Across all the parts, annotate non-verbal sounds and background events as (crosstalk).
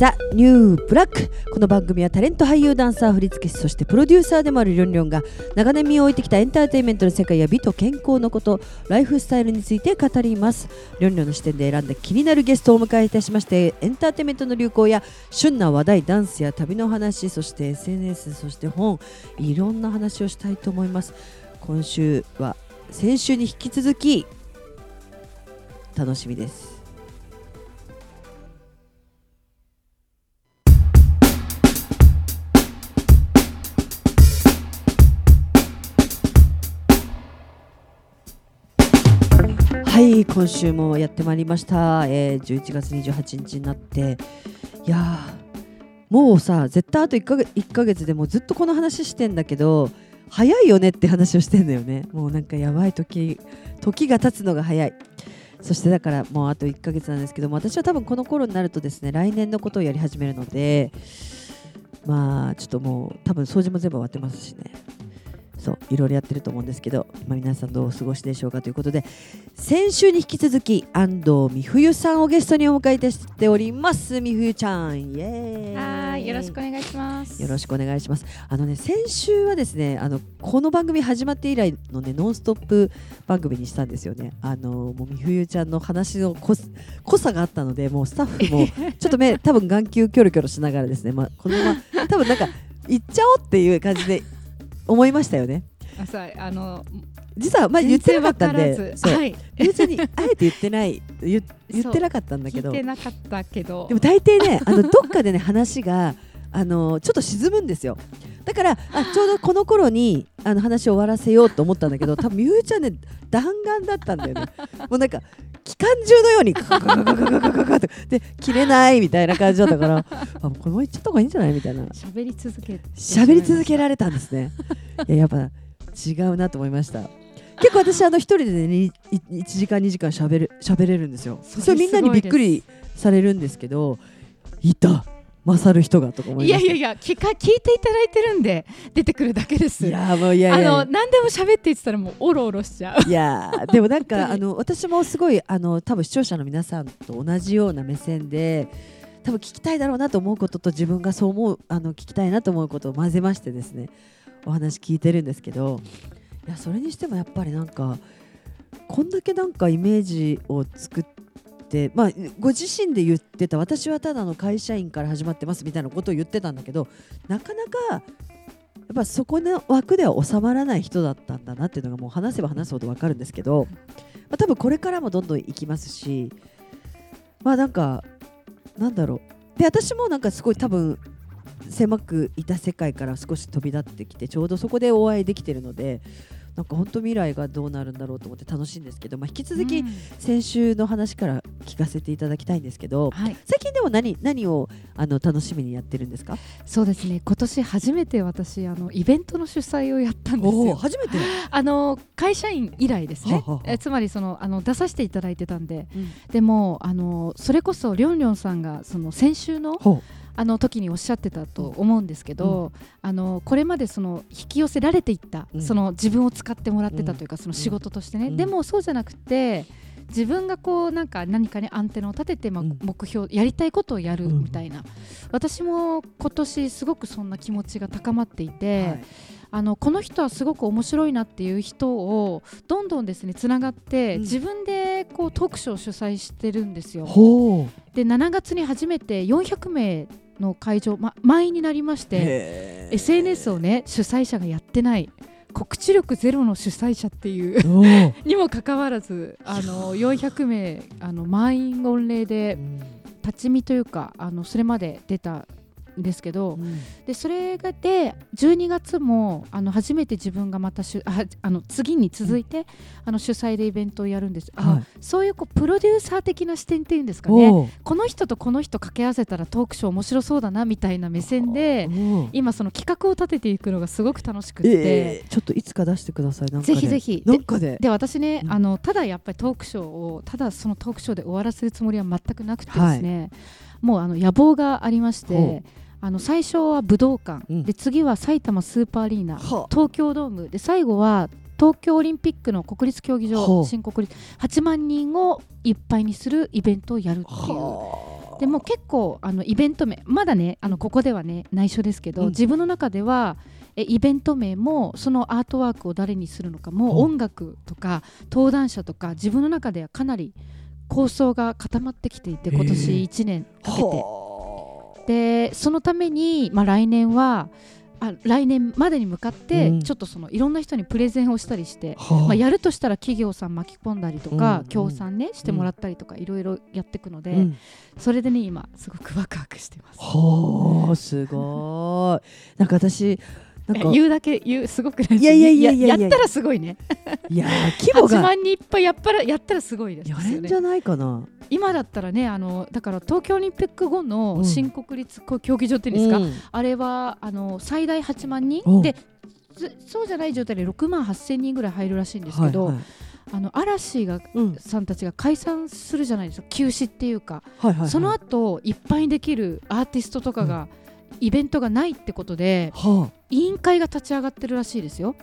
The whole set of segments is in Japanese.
ザ・ニューブラックこの番組はタレント俳優ダンサー振付師そしてプロデューサーでもあるりょんりょんが長年身を置いてきたエンターテインメントの世界や美と健康のことライフスタイルについて語ります。りょんりょんの視点で選んだ気になるゲストをお迎えいたしましてエンターテインメントの流行や旬な話題ダンスや旅の話そして SNS そして本いろんな話をしたいと思います。今週は先週に引き続き楽しみです。はい今週もやってまいりました、えー、11月28日になって。いやもうさ絶対あと1か月 ,1 ヶ月でもうずっとこの話してんだけど早いよねって話をしてんだよね。もうなんかやばい時時が経つのが早い。そしてだからもうあと1ヶ月なんですけども私は多分この頃になるとですね来年のことをやり始めるのでまあちょっともう多分掃除も全部終わってますしね。そういろいろやってると思うんですけど、まあ、皆さんどうお過ごしでしょうかということで先週に引き続き安藤美冬さんをゲストにお迎えいたしております美冬ちゃんイエーイはい、よろしくお願いします。よろしくお願いします。あのね、先週はですね、あのこの番組始まって以来のね、ノンストップ番組にしたんですよね。あのもうみふゆちゃんの話の濃す濃さがあったので、もうスタッフも (laughs) ちょっと目多分眼球キョロキョロしながらですね、まあこのまま多分なんか行っちゃおうっていう感じで思いましたよね。あの実はまあ言ってなかったんで、はい、別にあえて言ってない言 (laughs) 言ってなかったんだけど。聞いて、なかったけど。でも大抵ねあのどっかでね話があのちょっと沈むんですよだからあちょうどこの頃にあの話を終わらせようと思ったんだけど多分みゆうちゃんね弾丸だったんだよね。もうなんか機関銃のようにカカカカカカカカってで切れないみたいな感じだったからあこのまま行っちゃった方がいいんじゃないみたいな喋り続け喋り続けられたんですねいややっぱ違うなと思いました結構私あの一人でね1時間2時間喋る喋れるんですよそれみんなにびっくりされるんですけどいた勝る人がとか思いいました。やいやいや聞か聞いていただいてるんで出てくるだけです。いやもういやいやあの何でも喋って言ってたらもうオロオロしちゃう。いやーでもなんかあの私もすごいあの多分視聴者の皆さんと同じような目線で多分聞きたいだろうなと思うことと自分がそう思うあの聞きたいなと思うことを混ぜましてですねお話聞いてるんですけどいやそれにしてもやっぱりなんかこんだけなんかイメージを作ってまあご自身で言ってた私はただの会社員から始まってますみたいなことを言ってたんだけどなかなかやっぱそこの枠では収まらない人だったんだなっていうのがもう話せば話すほど分かるんですけど、まあ、多分これからもどんどんいきますしまあなんかなんだろう。で私もなんかすごい多分狭くいた世界から少し飛び立ってきてちょうどそこでお会いできてるのでなんか本当未来がどうなるんだろうと思って楽しいんですけど、まあ、引き続きうん。先週の話から聞かせていただきたいんですけどはい。最近でも何何をあの楽しみにやってるんですか？そうですね。今年初めて私あのイベントの主催をやったんですよ。初めて、(laughs) あの会社員以来ですね。はあはあえつまりそのあの出させていただいてたんで。うん。でもあのそれこそりょんりょんさんがその先週のほあの時におっしゃってたと思うんですけど、あのこれまでその引き寄せられていった、うん。その自分を使ってもらってたというか、その仕事としてね、うん。でもそうじゃなくて自分がこうなんか何かにアンテナを立てて、ま目標やりたいことをやるうん。みたいな、私も今年すごくそんな気持ちが高まっていて、はい。あのこの人はすごく面白いなっていう人をどんどんですねつながって、うん。自分でこうトークショーを主催してるんですよ。で7月に初めて400名の会場、ま、満員になりまして SNS をね主催者がやってない。告知力ゼロの主催者っていう (laughs) にもかかわらずあの400名あの満員御礼で立ち見というかあのそれまで出たんですけどでそれがで12月もあの初めて自分がまたしゅああの次に続いて、あの主催でイベントをやるんです、はい。そういうこうプロデューサー的な視点っていうんですかね。この人とこの人掛け合わせたらトークショー面白そうだなみたいな目線で今その企画を立てていくのがすごく楽しくって、えーちょっといつか出してください。なんかでぜひぜひ。なんかで。で私ね、うん。あのただやっぱりトークショーをただそのトークショーで終わらせるつもりは全くなくてですね、もうあの野望がありましほてあの最初は武道館、うん。で次は埼玉スーパーアリーナ。は東京ドーム。で最後は東京オリンピックの国立競技ほう場新国立。8万人をいっぱいにするイベントをやるっていう。はでも結構あのイベント名。まだねあのここではね内緒ですけど、うん。自分の中ではえイベント名もそのアートワークを誰にするのかもほう。音楽とか登壇者とか自分の中ではかなり構想が固まってきていて今年1年かけて。はでそのために、まあ、来年はあ来年までに向かって、うん。ちょっとそのいろんな人にプレゼンをしたりして、あはあ。まあ、やるとしたら企業さん巻き込んだりとか、うん。協賛ねしてもらったりとかいろいろやっていくので、うん。それでね今すごくワクワクしてます。はあすごい。なんか私なんか言うだけ言うすごくないですいやいやいやいやいや。やったらすごいね。いやー規模8が万人いっぱいやっぱらやったらすごいですね。れんじゃないかな。今だったらねあのだから東京オリンピック後うん。の新国立競技場っていうんですか、うん。あれはあの最大8万人。おでつそうじゃない状態で6万8000人ぐらい入るらしいんですけど、はいはい。あの嵐がうん。さんたちが解散するじゃないですか。休止っていうか、はいはいはい。その後いっぱいにできるアーティストとかが、イベントがないってことではあ。委員会が立ち上がってるらしいですよ。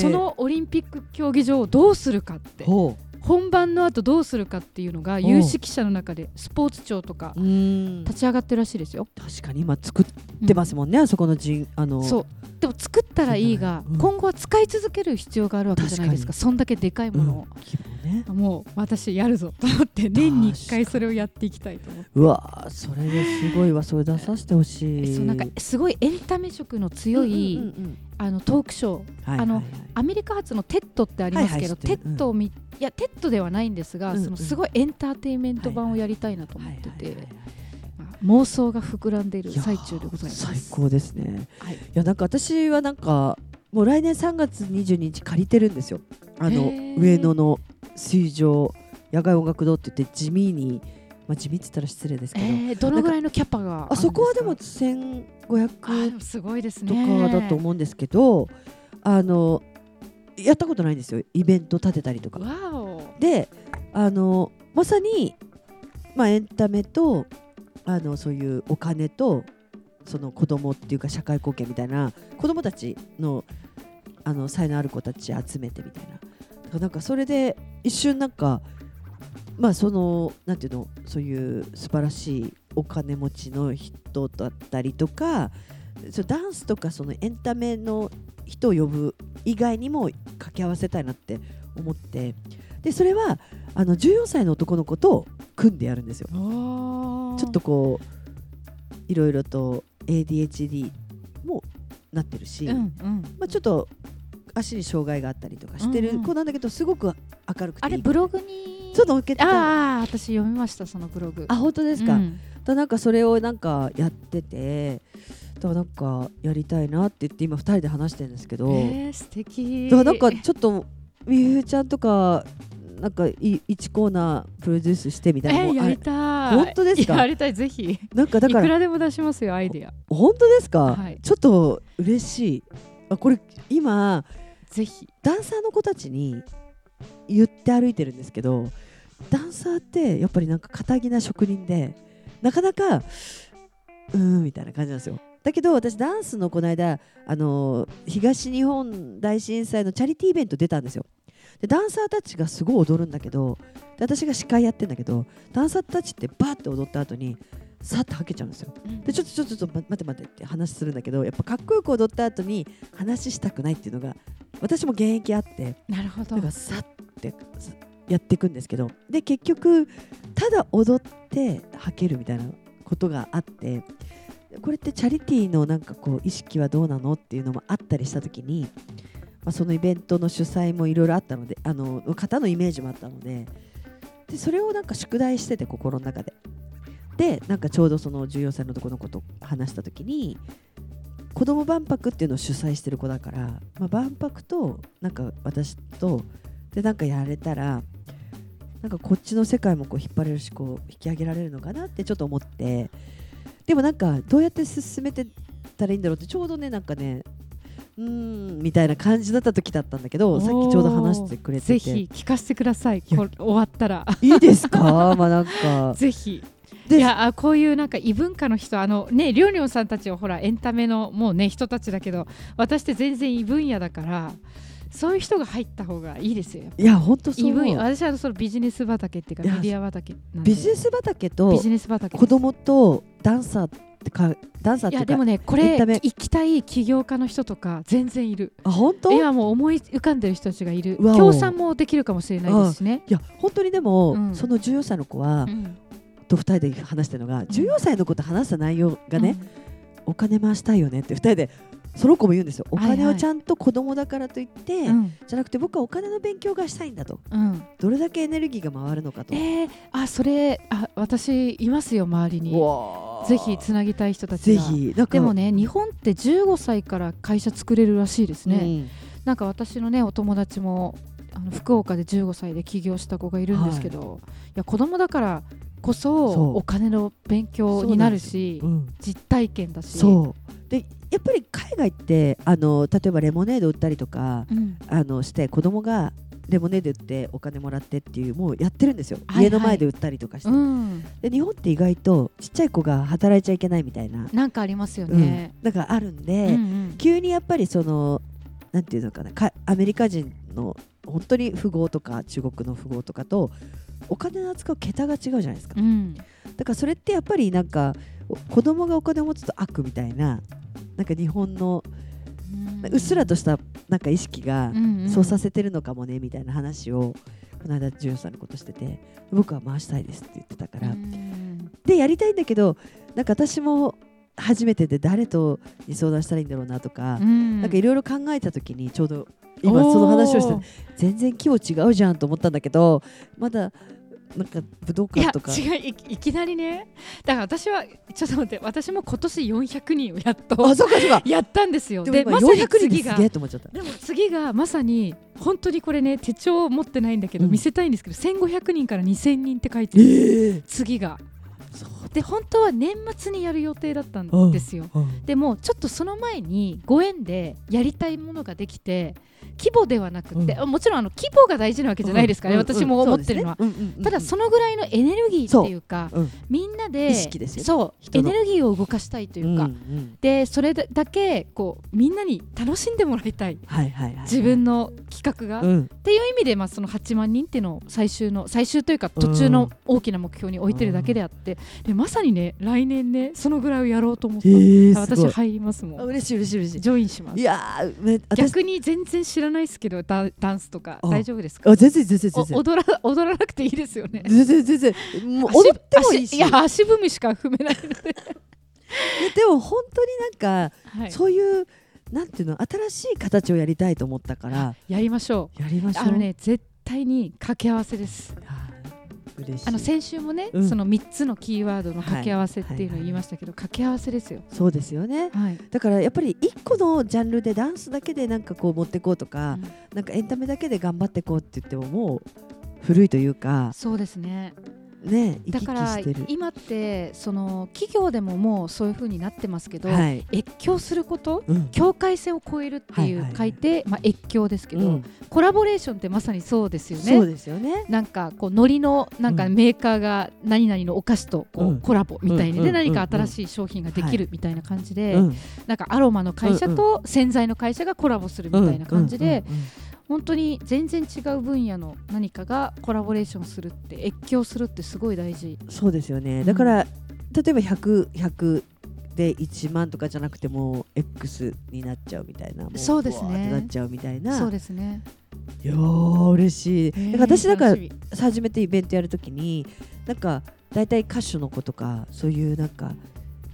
そのオリンピック競技場をどうするかって。ほ本番の後どうするかっていうのが有識者の中でスポーツ庁とか立ち上がってるらしいですよ。確かに。今作ってますもんね、あそこの人あの。そう。でも作ったらいいが、うん。今後は使い続ける必要があるわけじゃないですか。確そんだけでかいものを、もう私やるぞと思って年に1回それをやっていきたいと思って。うわーそれですごいわ。それ出させてほしい。そうなんかすごいエンタメ色の強い、あのトークショー。はいあのアメリカ発の TED ってありますけど、 TED を見、いや TED ではないんですが、うんうん。そのすごいエンターテインメント版をやりたいなと思ってて、妄想が膨らんでいる最中でございます。最高ですね。はい。いやなんか私はなんかもう来年3月22日借りてるんですよ。あの上野の水上野外音楽堂って言って地味にまあ地味って言ったら失礼ですけど、えー、どのぐらいのキャパがあそこはでもあ1500でもすごいですとねかだと思うんですけど、あのやったことないんですよ。イベント立てたりとか。であのまさに、まあ、エンタメとあのそういうお金とその子供っていうか社会貢献みたいな子供たちのあの才能ある子たち集めてみたいな。なんかそれで一瞬なんかまあそのなんていうのそういう素晴らしいお金持ちの人だったりとかそうダンスとかそのエンタメの人を呼ぶ以外にも掛け合わせたいなって思って。でそれはあの14歳の男の子と組んでやるんですよ。ちょっとこういろいろと ADHD もなってるし、うんうん。まあ、ちょっと足に障害があったりとかしてるうんうん。子なんだけど、すごく明るくてあれブログに？ちょっとああ私読みましたそのブログ。あ本当ですか、うん。だなんかそれをなんかやっててだからなんかやりたいなって言って今2人で話してるんですけど、えー、素敵。だからなんかちょっとみゆちゃんとかなんかい1コーナープロデュースしてみたいなえーやりたい。本当ですか？やりたいぜひ。なんかだいくかららでも出しますよアイディア。本当ですか、はい。ちょっと嬉しい。あこれ今ぜひ。ダンサーの子たちに言って歩いてるんですけどダンサーってやっぱりなんか堅気な職人でなかなかうーんみたいな感じなんですよだけど私ダンスのこの間あの東日本大震災のチャリティーイベント出たんですよ。でダンサーたちがすごい踊るんだけどで私が司会やってんだけどダンサーたちってバーって踊った後にさってはけちゃうんですよ。でちょっとちょっとちょっと待って待ってって話するんだけどやっぱかっこよく踊った後に話したくないっていうのが私も現役あってなるほど。だからさってさやっていくんですけどで結局ただ踊ってはけるみたいなことがあってこれってチャリティーのなんかこう意識はどうなのっていうのもあったりした時に、まあ、そのイベントの主催もいろいろあったのであの方のイメージもあったのででそれをなんか宿題してて心の中で。でなんかちょうどその14歳の男の子と話した時に子供万博っていうのを主催してる子だから、まあ、万博となんか私とでなんかやれたらなんかこっちの世界もこう引っ張れるしこう引き上げられるのかなってちょっと思ってでもなんかどうやって進めてたらいいんだろうってちょうどねなんかねうーんみたいな感じだった時だったんだけどさっきちょうど話してくれてて。ぜひ聞かせてくださいやこれ終わったら。いいですか？(laughs) まあなんか。(laughs) ぜひ。でいやあこういうなんか異文化の人あのねりょうりょうさんたちはほらエンタメのもうね人たちだけど私って全然異分野だからそういう人が入った方がいいですよいや本当そう私はそのビジネス畑っていうかメディア畑ビジネス畑とビジネス畑子供とダンサーってかダンサーっていうかいやでもねこれ行きたい起業家の人とか全然いる。あ本当？今もう思い浮かんでる人たちがいる。協賛もできるかもしれないですしね、いや本当にでも、うん。その14歳の子は、うん。と2人で話してるのが14歳の子と話した内容がね、お金回したいよねって2人でその子も言うんですよ。おはいはい。金をちゃんと子供だからといって、うん。じゃなくて僕はお金の勉強がしたいんだと。うん。どれだけエネルギーが回るのかと。えー、あそれあ私いますよ周りに。ぜひつなぎたい人たちぜがでもね日本って15歳から会社作れるらしいですね、うん。なんか私のねお友達もあの福岡で15歳で起業した子がいるんですけど、い、や子供だからこそお金の勉強になるしうん実体験だしでやっぱり海外ってあの例えばレモネード売ったりとかうん。あのして子供がレモネード売ってお金もらってっていうもうやってるんですよ、はいはい。家の前で売ったりとかして、うん、で日本って意外とちっちゃい子が働いちゃいけないみたいな、なんかありますよね。うん、なんかあるんうんで、うん。急にやっぱりそのなんていうのかなかアメリカ人の本当に富豪とか中国の富豪とかとお金の扱う桁が違うじゃないですか、うん。だからそれってやっぱりなんかお子供がお金を持つと悪みたいななんか日本のうっすらとしたなんか意識がそうさせてるのかもねみたいな話をこの間14歳のことしてて僕は回したいですって言ってたから、うん。でやりたいんだけどなんか私も初めてで誰とに相談したらいいんだろうなとか、うん。なんかいろいろ考えた時にちょうど今その話をして全然規模違うじゃんと思ったんだけどまだなんか武道いや館とか。違ういいきなりね。だから私はちょっと待って私も今年400人をやっとあそうかそうか。やったんですよ。でまさに400人次がでも次がまさに本当にこれね手帳持ってないんだけど、うん。見せたいんですけど1500人から2000人って書いてる、ええ次が。で本当は年末にやる予定だったん。ですよ、うん。でもちょっとその前にご縁でやりたいものができて規模ではなくて、うもちろんあの規模が大事なわけじゃないですからね、私も思ってるのは、ただそのぐらいのエネルギーっていうかう。んみんなで意識ですよね。そうエネルギーを動かしたいというか、んんでそれだけこうみんなに楽しんでもらいたい。自分の企画が、っうん。ていう意味で、まあ、その8万人っていうのを最終の最終というか途中の大きな目標に置いてるだけであって、でまさにね来年ねそのぐらいをやろうと思った、えー、す私入りますもん。あ嬉しい嬉しい嬉しい。ジョインします。いや逆に全然知らないですけどダダンスとかあ大丈夫ですか？あ全然全然お全然。踊ら踊らなくていいですよね。全然全然。もう足踊ってもいいし。足いや足踏みしか踏めないので、でも本当になんか、はい、そういうなんていうの新しい形をやりたいと思ったから。やりましょやりましょう。うあのね絶対に掛け合わせですあの先週もね、うん。その3つのキーワードの掛け合わせっていうのを言いましたけど、掛け合わせですよ。そうですよね。はい、だからやっぱり一個のジャンルでダンスだけでなんかこう持ってこうとか、なんかエンタメだけで頑張ってこうって言ってももう古いというか。そうですねねだから今ってその企業でももうそういう風になってますけど、はい、越境することうん。境界線を越えるっていうはいはいはい書い。て、まあ、越境ですけど、うん。コラボレーションってまさにそうですよね。そうですよね。なんかこう海苔のなんかうん。メーカーが何々のお菓子とこうん。うコラボみたいにでうんうん何か新しい商品ができるみたいな感じでうん。なんかアロマの会社と洗剤の会社がコラボするみたいな感じでうんうんうん本当に全然違う分野の何かがコラボレーションするって越境するってすごい大事。そうですよね。うん。だから、例えば100 100で1万とかじゃなくても X になっちゃうみたいなもそうですね。なっちゃうみたいな。そうですね。いやー嬉しい、だから私なんか楽しみ。初めてイベントやるときになんか大体歌手の子とかそういうなんか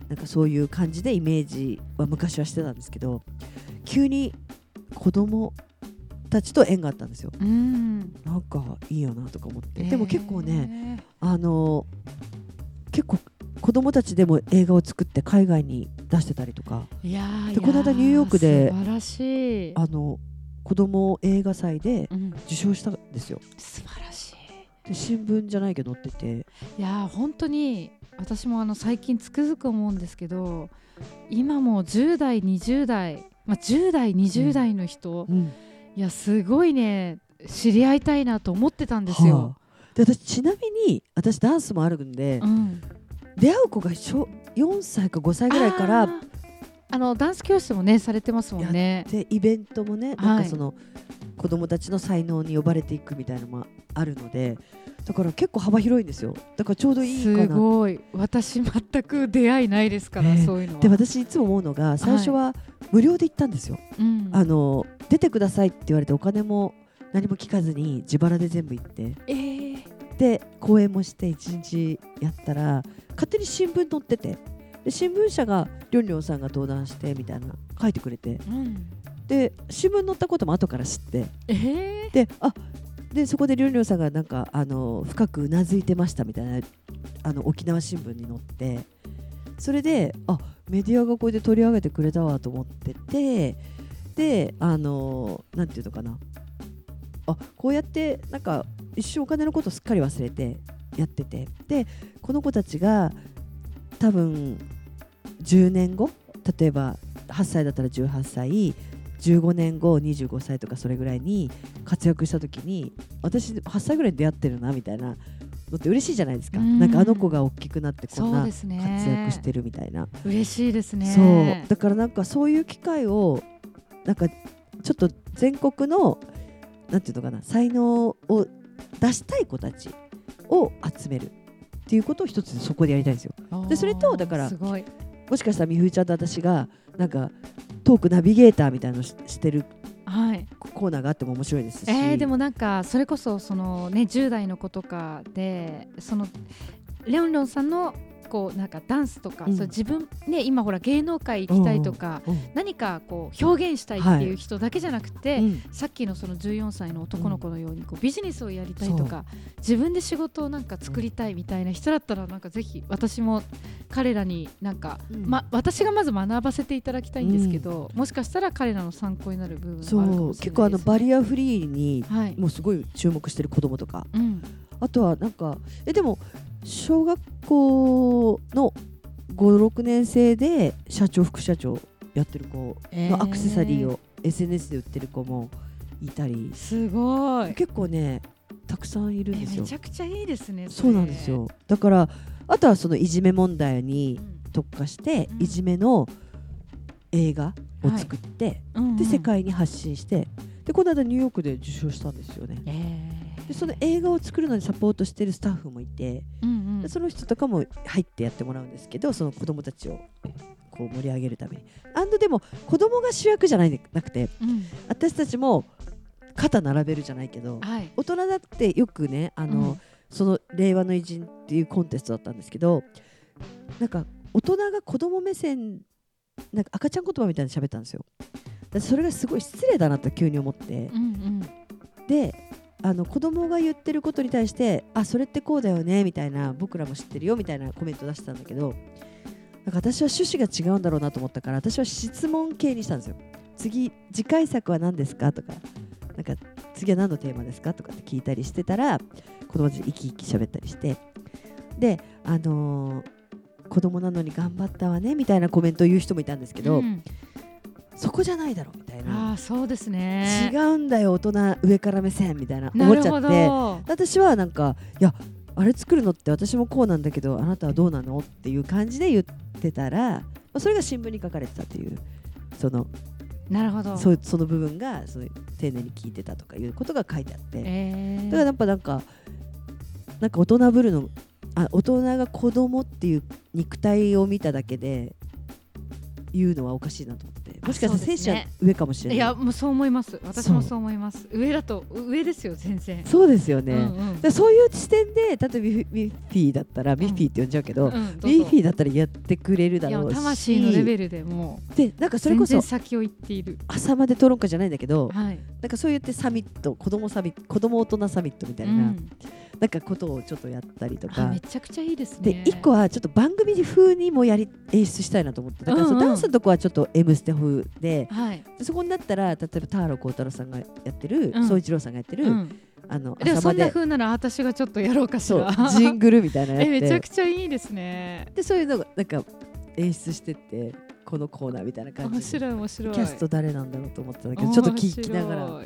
なんかそういう感じでイメージは昔はしてたんですけど急に子供たちと縁があったんですよ。うん。なんかいいよなとか思って、でも結構ねねあの結構子供たちでも映画を作って海外に出してたりとか。いやーでこの間ニューヨークで素晴らしい、あの子供映画祭でうん、受賞したんですよ。素晴らしい。で新聞じゃないけど載ってて。いやー本当に私もあの最近つくづく思うんですけど今も10代20代、まあ、10代20代の人、うんいやすごいね。知り合いたいなと思ってたんですよ。はあ。で私ちなみに私ダンスもあるんで、うん、出会う子が小4歳か5歳ぐらいからあのダンス教室もねされてますもんね。でイベントもねはいなんかその、子供たちの才能に呼ばれていくみたいなのもあるのでだから結構幅広いんですよ。だからちょうどいいかな。すごい。私全く出会いないですから、えーそういうのは。で私いつも思うのが最初は無料で行ったんですよ、うん。あの出てくださいって言われてお金も何も聞かずに自腹で全部行って。えー。で講演もして一日やったら勝手に新聞載ってて。で新聞社がりょんりょんさんが登壇してみたいな書いてくれて。うんで新聞載ったことも後から知って。えー。であでそこでりょんりょんさんがなんかあの深くうなずいてましたみたいなあの沖縄新聞に載って。それであメディアがこれで取り上げてくれたわと思ってて。であのなんていうのかな。あこうやってなんか一瞬お金のことすっかり忘れてやってて。でこの子たちが多分10年後例えば8歳だったら18歳15年後25歳とかそれぐらいに活躍した時に私8歳ぐらいに出会ってるなみたいなのって嬉しいじゃないですか。うん。なんかあの子が大きくなってこんな活躍してるみたいな、嬉しいですね。そう。だからなんかそういう機会をなんかちょっと全国のなんていうのかな才能を出したい子たちを集めるっていうことを一つそこでやりたいんですよ。でそれとだからもしかしたらみふちゃんと私がなんかトークナビゲーターみたいなのししてるはい。コーナーがあっても面白いですし、えー、でもなんかそれこそそのね10代の子とかでそのレオンレオンさんのこうなんかダンスとか、うん。そう自分ね今ほら芸能界行きたいとか、うん。何かこう表現したいっていう人だけじゃなくて、うん。さっきのその14歳の男の子のようにこうビジネスをやりたいとか、自分で仕事をなんか作りたいみたいな人だったらなんかぜひ私も彼らになんか、うん。ま、私がまず学ばせていただきたいんですけど、もしかしたら彼らの参考になる部分そもあるかもしれないです、う。結構あのバリアフリーにはい、もうすごい注目してる子供とか。うん、あとはなんかえでも小学校の56年生で社長副社長やってる子のアクセサリーを SNS で売ってる子もいたり、すごい。結構ねたくさんいるんえですよ。めちゃくちゃいいですねそうなんですよ。だからあとはそのいじめ問題にうん。特化して、うん。いじめの映画を作って、うんうん。で世界に発信してでこの間ニューヨークで受賞したんですよね。えーでその映画を作るのにサポートしてるスタッフもいて、うんうん。でその人とかも入ってやってもらうんですけどその子供たちをこう盛り上げるために。あんでも子供が主役じゃないなくてうん。私たちも肩並べるじゃないけどはい。大人だってよくねあの、うん。その令和の偉人っていうコンテストだったんですけどなんか大人が子供目線なんか赤ちゃん言葉みたいに喋ったんですよ。でそれがすごい失礼だなと急に思って。うんうん。であの子供が言ってることに対してあそれってこうだよねみたいな僕らも知ってるよみたいなコメント出してたんだけどなんか私は趣旨が違うんだろうなと思ったから私は質問系にしたんですよ。次次回作は何ですか？とかなんか次は何のテーマですか？とかって聞いたりしてたら子供たち生き生き喋ったりしてであのー子供なのに頑張ったわねみたいなコメントを言う人もいたんですけど、うん。そこじゃないだろみたいな。ああそうですね。違うんだよ大人上から目線みたいな。思っちゃって。ど私はなんかいやあれ作るのって私もこうなんだけどあなたはどうなのっていう感じで言ってたら、まあ、それが新聞に書かれてたっていうそのなるほど。そうその部分がそういう丁寧に聞いてたとかいうことが書いてあって、えー。だからやっぱなんかなんか大人ぶるのあ大人が子供っていう肉体を見ただけで言うのはおかしいなと思ってもしかしたらそうですね。精子は上かもしれない？いやもうそう思います。私もそう思います。上だと上ですよ全然。そうですよね、うんうん。でそういう視点で例えばミッフィーだったら、ミッフィーって呼んじゃうけど、うんどうぞ。ミッフィーだったらやってくれるだろうし。魂のレベルでもでなんかうそれこそ先を行っている。朝まで討論会じゃないんだけどはい。なんかそう言ってサミット子供サミット子供大人サミットみたいな、うんなんかことをちょっとやったりとあかめちゃくちゃいいですでね一個はちょっと番組風にもやり演出したいなと思って。だからそのダンスのとこはちょっと「M ステ」風ではい。でそこになったら例えば田原幸太郎さんがやってるうん。宗一郎さんがやってる、うん。あのでもそんな風なら私がちょっとやろうかしそうらジングルみたいなのやって。えめちゃくちゃいいですね。でそういうのがなんか演出してってこのコーナーみたいな感面じで。白い面白い。キャスト誰なんだろうと思ったんだけどちょっと聞きながら。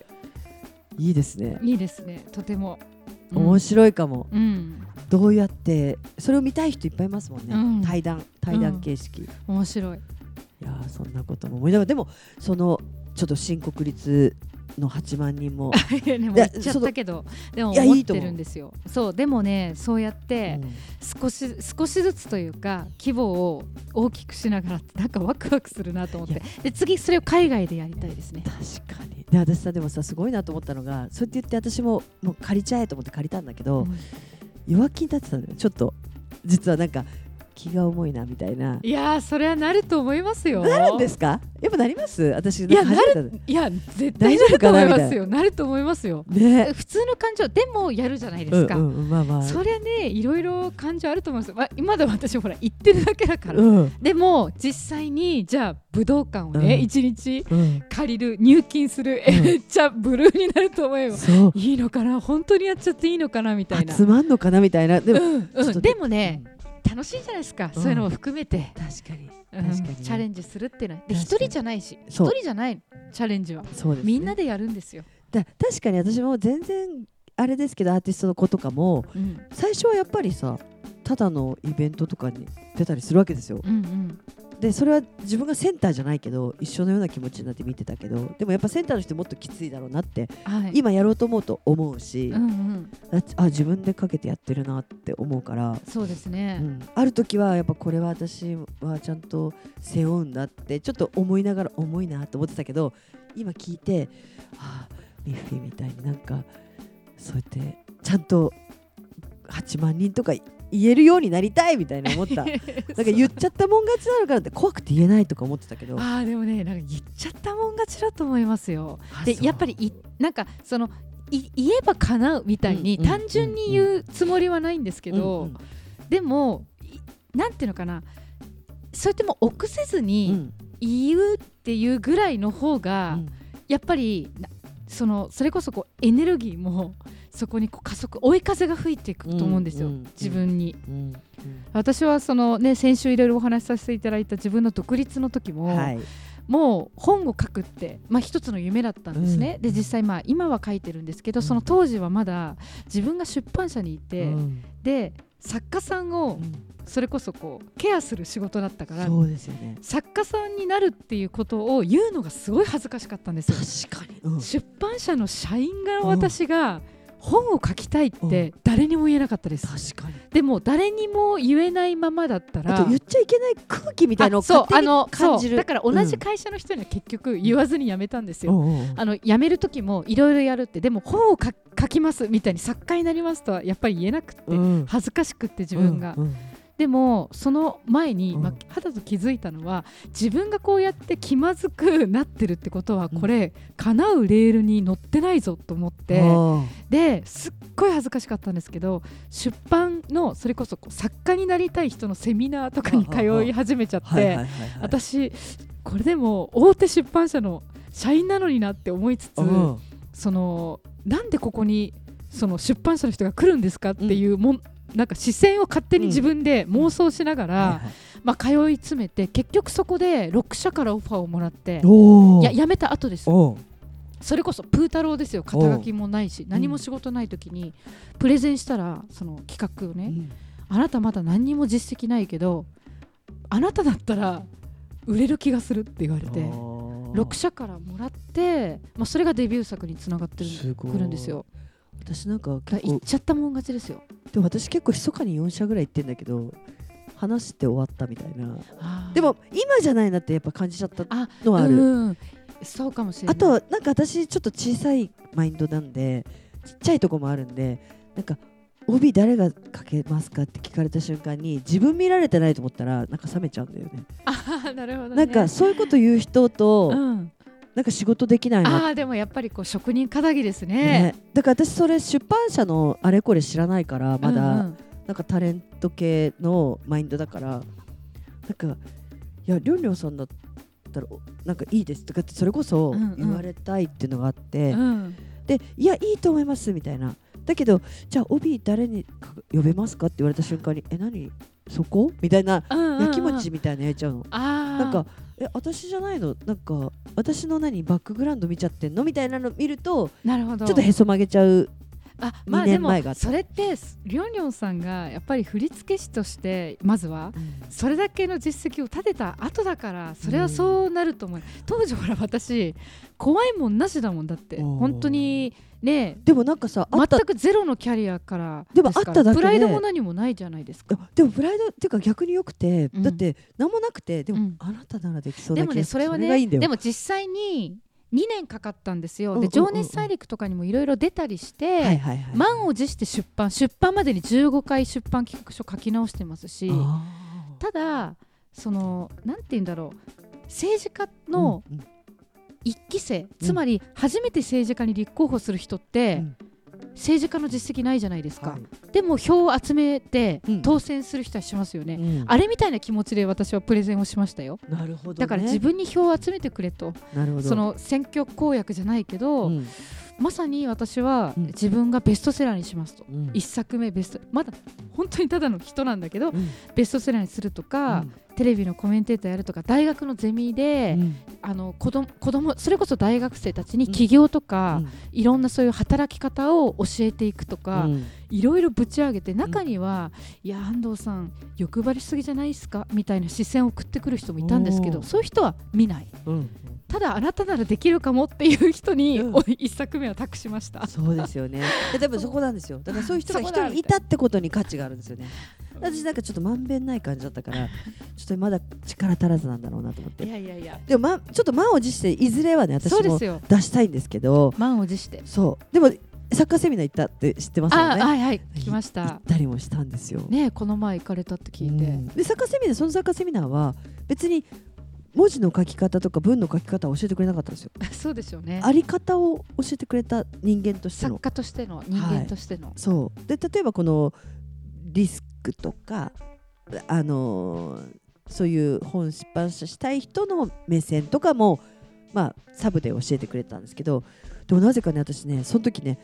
いいですね。いいいですね。とても面白いかも、うん。どうやってそれを見たい人いっぱいいますもんね、うん。対談対談形式、い面白い。やーそんなことも思いながらでもそのちょっと新国立の8万人も。(laughs) でも言っちゃったけどでも思ってるんですよ。そうでもねそうやって少し少しずつというか規模を大きくしながらってなんかワクワクするなと思って。で次それを海外でやりたいですね。確かに。で私さでもさすごいなと思ったのがそうやって言って私ももう借りちゃえと思って借りたんだけど、うん。弱気になってたのよ。ちょっと実はなんか気が重いなみたいな。いやーそれはなると思いますよ。なるんですか？やっぱなります？私いやなんか初めていや絶対なると思いますよ。なると思いますよ。ね。普通の感情でもやるじゃないですか、うんうん、まあまあ。それねいろいろ感情あると思います、まあ、今でも私ほら言ってるだけだから、うん。でも実際にじゃあ武道館をねうん。一、日うん。借りる入金する、めっちゃブルーになると思うよ。そう。いいのかな？本当にやっちゃっていいのかな？みたいな。集まんのかな？みたいな。でも、でもね、楽しいじゃないですか、うん。そういうのも含めて、確かに。うん。確かにね。チャレンジするっていうのは。一人じゃないし一人じゃないチャレンジは、そうです、ね、みんなでやるんですよ、だ確かに私も全然あれですけどアーティストの子とかもうん。最初はやっぱりさただのイベントとかに出たりするわけですよ。うんうんでそれは自分がセンターじゃないけど一緒のような気持ちになって見てたけどでもやっぱセンターの人もっときついだろうなってはい、今やろうと思うと思うし、うんうん、ああ自分でかけてやってるなって思うから、そうですね、うん。ある時はやっぱこれは私はちゃんと背負うんだってちょっと思いながら重いなと思ってたけど今聞いてああミッフィーみたいになんかそうやってちゃんと8万人とか言えるようになりたいみたいな思った。(laughs) なんか言っちゃったもん勝ちなのかなって怖くて言えないとか思ってたけど。ああでもねなんか言っちゃったもん勝ちだと思いますよ。でやっぱりいなんかそのい言えば叶うみたいに単純に言うつもりはないんですけど、うんうんでもいなんていうのかな。そうやってもう臆せずうにん。言うっていうぐらいの方が、うん。やっぱりなそのそれこそこうエネルギーもそこにこう加速追い風が吹いていくと思うんですよ、うんうん自分に。うん私はそのね先週いろいろお話しさせていただいた自分の独立の時も、はい。もう本を書くって、まあ、一つの夢だったんですね、うん。で実際まあ今は書いてるんですけど、うん。その当時はまだ自分が出版社にいて、うん。で作家さんをそれこそこうケアする仕事だったからそうですよね。作家さんになるっていうことを言うのがすごい恥ずかしかったんですよ。確かに、うん。出版社の社員が私が本を書きたいって誰にも言えなかったです。確かに。でも誰にも言えないままだったら言っちゃいけない空気みたいなのをあそう勝手にあの感じる。そうだから同じ会社の人には結局言わずに辞めたんですよ。うん。うんうんあの辞める時もいろいろやるってでも本を書書きますみたいに作家になりますとはやっぱり言えなくて、うん。恥ずかしくって自分が、うんうんでもその前に、うん。まあ、肌と気づいたのは自分がこうやって気まずくなってるってことはうん。これ、叶うレールに乗ってないぞと思って、ですっごい恥ずかしかったんですけど出版のそれこそ作家になりたい人のセミナーとかに通い始めちゃって、私これでも大手出版社の社員なのになって思いつつ、うん。そのなんでここにその出版社の人が来るんですかっていうもん、なんか視線を勝手に自分で妄想しながら、はいはい。まあ、通い詰めて結局そこで6社からオファーをもらってや辞めた後ですそれこそプー太郎ですよ。肩書きもないし何も仕事ない時にプレゼンしたらその企画をね、うん。あなたまだ何にも実績ないけどあなただったら売れる気がするって言われて6 6社からもらって、まあ、それがデビュー作につながってくるんですよ私なんか結構行っちゃったもん勝ちですよ。でも私結構密かに4社ぐらい行ってんだけど話して終わったみたいな。でも今じゃないなってやっぱ感じちゃったあのはある。うん。そうかもしれない。あとなんか私ちょっと小さいマインドなんでちっちゃいとこもあるんでなんか帯誰がかけますかって聞かれた瞬間に自分見られてないと思ったらなんか冷めちゃうんだよね。あーなるほど、ね、なんかそういうこと言う人と、うん、なんか仕事できないなああでもやっぱりこう職人かぎですね。ね。だから私それ出版社のあれこれ知らないからまだ、うんうん。なんかタレント系のマインドだからなんかいやりょんりょんさんだったらおなんかいいですとかってそれこそうんうん。言われたいっていうのがあって、うん。でいやいいと思いますみたいな。だけどじゃあ帯誰にか呼べますかって言われた瞬間にえ何？そこ？みたいなうんうんうん。やきもちみたいなやっちゃうの。あなんかえ私じゃないの？なんか私の何？バックグラウンド見ちゃってんの？みたいなの見るとなるほど。ちょっとへそ曲げちゃうあまあ2でもそれってりょんりょんさんがやっぱり振付師としてまずはそれだけの実績を立てた後だからそれはそうなると思う、当時ほら私怖いもんなしだもんだって。本当にね。でもなんかさ全くゼロのキャリアからでもあっただけでプライドも何もないじゃないですか。あでもプライドっていうか逆によくて、うん。だって何もなくてでも、うん。あなたならできそうでもな気がするねそれはねでも実際に2年かかったんですよ、で情熱大陸とかにもいろいろ出たりして、満を持して出版出版までに15回出版企画書書き直してますしあただそのなんて言うんだろう。政治家ーのうんうん一期生、つまり初めて政治家に立候補する人って、うん。政治家の実績ないじゃないですか、はい。でも票を集めてうん。当選する人はしますよね、うん。あれみたいな気持ちで私はプレゼンをしましたよ。なるほど、ね、だから自分に票を集めてくれと、なるほど。その選挙公約じゃないけど、うん。まさに私はうん。自分がベストセラーにしますと、うん。一作目ベストまだ本当にただの人なんだけど、うん。ベストセラーにするとか、テレビのコメンテーターやるとか大学のゼミで、うん。あの子供子供それこそ大学生たちに起業とか、いろんなそういう働き方を教えていくとか、うん。いろいろぶち上げて中には、いや安藤さん欲張りすぎじゃないですか？みたいな視線を送ってくる人もいたんですけどそういう人は見ない。うん。ただあなたならできるかもっていう人に、うん。お一作目は託しました。そうですよね。ででもそこなんですよ。だからそういう人が (laughs) 一人いたってことに価値があるんですよね私なんかちょっとまんべんない感じだったから (laughs) ちょっとまだ力足らずなんだろうなと思っいてやいやいや。でも、ま、ちょっと満を持していずれはね私も出したいんですけど満を持して。そう。でもサッカーセミナー行ったって知ってますよあ、ねはいはい。来まし行たったりもしたんですよ、ねこの前行かれたって聞いて、うん。でサッカーセミナーそのサッカーセミナーは別に文字の書き方とか文の書き方は教えてくれなかったんですよ。(laughs) そうですよね。あり方を教えてくれた人間としての。作家としての人間としての、そう。で例えばこのリスクとかあのそういう本出版社したい人の目線とかもまあサブで教えてくれたんですけどでもなぜかね私ねその時ね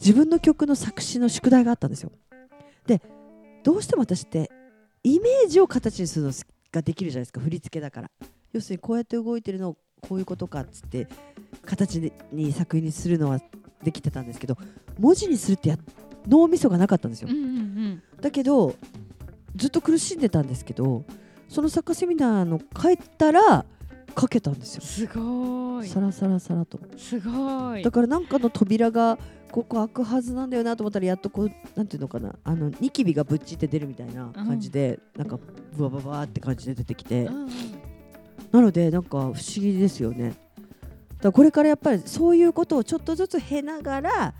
自分の曲の作詞の宿題があったんですよ。でどうしても私ってイメージを形にするのができるじゃないですか振り付けだから。要するにこうやって動いてるのをこういうことかっつって形に作品にするのはできてたんですけど文字にするってや脳みそがなかったんですよ。うんうんうん。だけどずっと苦しんでたんですけどそのサッカーセミナーの帰ったら書けたんですよ。すごい。サラサラサラと。すごい。だからなんかの扉がここ開くはずなんだよなと思ったらやっとこうなんていうのかな。あのニキビがぶっちって出るみたいな感じで、なんかブワブワブワって感じで出てきて、うんうん。なのでなんか不思議ですよね。だからこれからやっぱりそういうことをちょっとずつ経ながら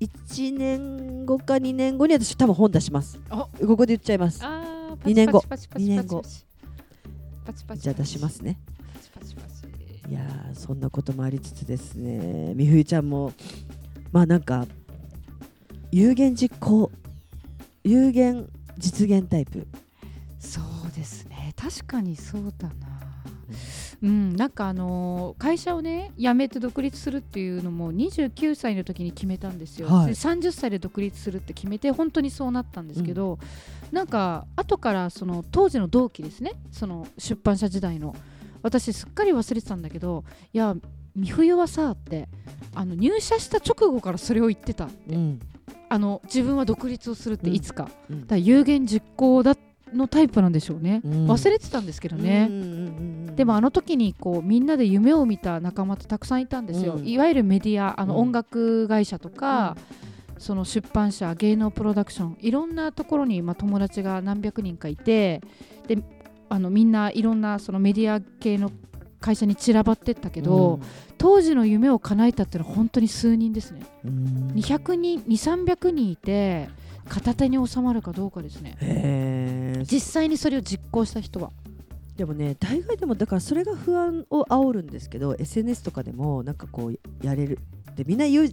1年後か2年後に私多分本出します。あ。ここで言っちゃいます。あー二年後。パチパチパチ二年後。じゃあ出しますね。いやーそんなこともありつつですね。み冬ちゃんもまあなんか有言実行有言実現タイプ。そうですね。確かにそうだなうん、なんかあのー会社をね辞めて独立するっていうのも29歳の時に決めたんですよ、はい。で30歳で独立するって決めて本当にそうなったんですけど、なんか後からその当時の同期ですね。その出版社時代の。私すっかり忘れてたんだけどいや美冬はさってあの入社した直後からそれを言ってたうん。あの自分は独立をするっていつか、うん。だから有言実行だのタイプなんでしょうね、うん。忘れてたんですけどね、うんうんうんうんでもあの時にこうみんなで夢を見た仲間ってたくさんいたんですよ、うん。いわゆるメディアあのうん音楽会社とか、その出版社芸能プロダクションいろんなところに、まあ、友達が何百人かいてであのみんないろんなそのメディア系の会社に散らばってったけど、当時の夢を叶えたっていうのは本当に数人ですね。うん。200人2300人いて片手に収まるかどうかですね。へー。実際にそれを実行した人は。でもね大概でもだからそれが不安を煽るんですけど SNS とかでもなんかこうやれる。でみんな言う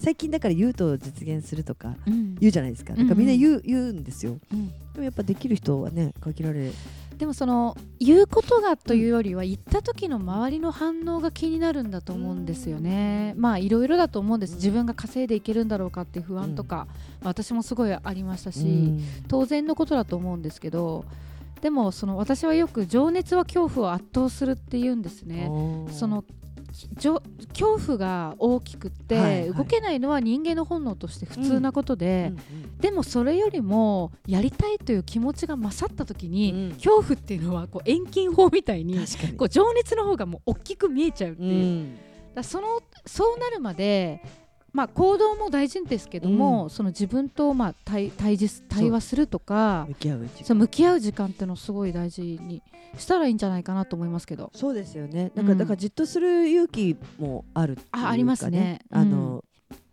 最近だから言うと実現するとかうん。言うじゃないですか、うんなんかみんな言う,、言うんですよ。うん。でもやっぱできる人はね限られでもその言うことがというよりは言った時の周りの反応が気になるんだと思うんですよね。まあいろいろだと思うんです。自分が稼いでいけるんだろうかって不安とか、まあ私もすごいありましたし、うん。当然のことだと思うんですけどでもその私はよく情熱は恐怖を圧倒するって言うんですね。その恐怖が大きくって、はいはい。動けないのは人間の本能として普通なことで、うんでもそれよりもやりたいという気持ちが勝った時に、うん。恐怖っていうのはこう遠近法みたいにこう情熱の方がもう大きく見えちゃうってういう、ん。だそのそうなるまで、まあ、行動も大事ですけども、その自分とまあ対対峙対話するとか向き合う時間。そう向き合う時間っていうのをすごい大事にしたらいいんじゃないかなと思いますけど。そうですよね。なんか、うんだからじっとする勇気もあるっていうか、ね、あありますね。あの、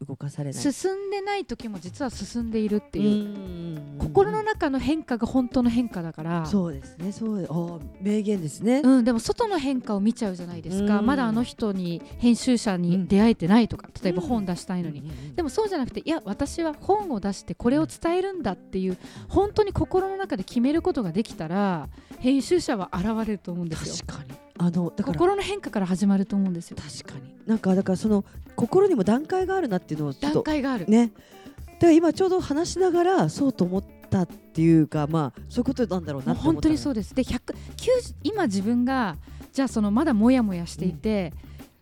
動かされない。進んでない時も実は進んでいるっていう、うん。心の中の変化が本当の変化だから。そうですねそう。あー名言ですね、うん、でも外の変化を見ちゃうじゃないですか、うん。まだあの人に編集者に出会えてないとか、例えば本出したいのに、でもそうじゃなくていや私は本を出してこれを伝えるんだっていう本当に心の中で決めることができたら編集者は現れると思うんですよ。確かに。あのだから。心の変化から始まると思うんですよ。確かに。なんかだからその心にも段階があるなっていうのを段と階がある、ね。だから今ちょうど話しながらそうと思ったっていうかまあそういうことなんだろうなって本当にそううです。で100 90今自分がじゃあそのまだもやもやしていて、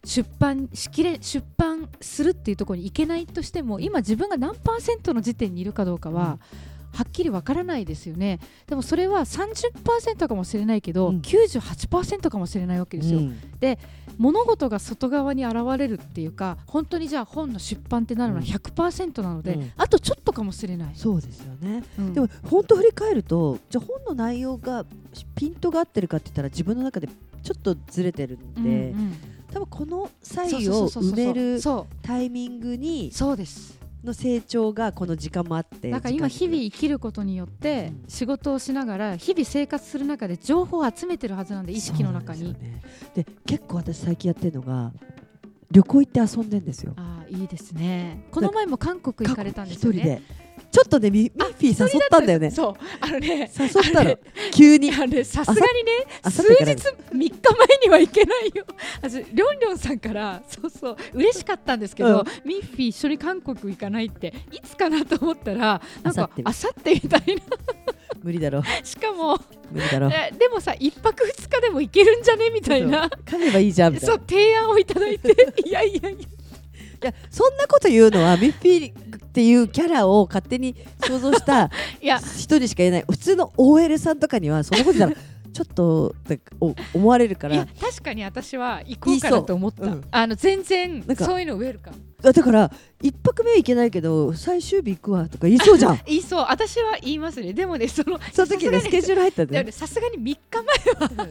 出版しきれ出版するっていうところに行けないとしても今自分が何パーセントの時点にいるかどうかは、はっきりわからないですよね。でもそれは30%かもしれないけど、うん。98%かもしれないわけですよ、うん。物事が外側に現れるっていうか本当にじゃあ本の出版ってなるのはうん。100%なので、うん。あとちょっとかもしれない、そうですよね。うん。でも本当振り返るとじゃあ本の内容がピントが合ってるかって言ったら自分の中でちょっとずれてるんうんで、うん。多分この際を埋めるそう。タイミングにそうですの成長がこの時間もあってだから今日々生きることによって仕事をしながら日々生活する中で情報を集めてるはずなんで意識の中に、でねで結構私最近やってるのが旅行行って遊んでんですよ。ああいいですね。この前も韓国行かれたんですよね。一人でちょっとねミミッフィー誘ったんだよね。そう。あのね誘ったの。急に。あれさすがにね数日3日前には行けないよ。私りょんりょんさんからそうそう嬉しかったんですけど、うん。ミッフィー一緒に韓国行かないっていつかなと思ったらなんか明後日あさってみたい無理だろな (laughs) しかも無理だろえでもさ一泊二日でも行けるんじゃね？みたいな。噛めばいいじゃんみたいな。そう提案をいただいて。(laughs) いやいやいや。いやそんなこと言うのはミッフィーっていうキャラを勝手に想像した (laughs) いや。人にしか言えない。普通の OL さんとかにはそんなこと言ったら (laughs) ちょっとお思われるから。確かに私は行こうかなと思った、う。うん。あの全然そういうのウェルカム。あだから一泊目はいけないけど最終日行くわとか言いそうじゃん。言いそう。私は言いますね。でもねそのその時ねスケジュール入ったんさすがに3日前は。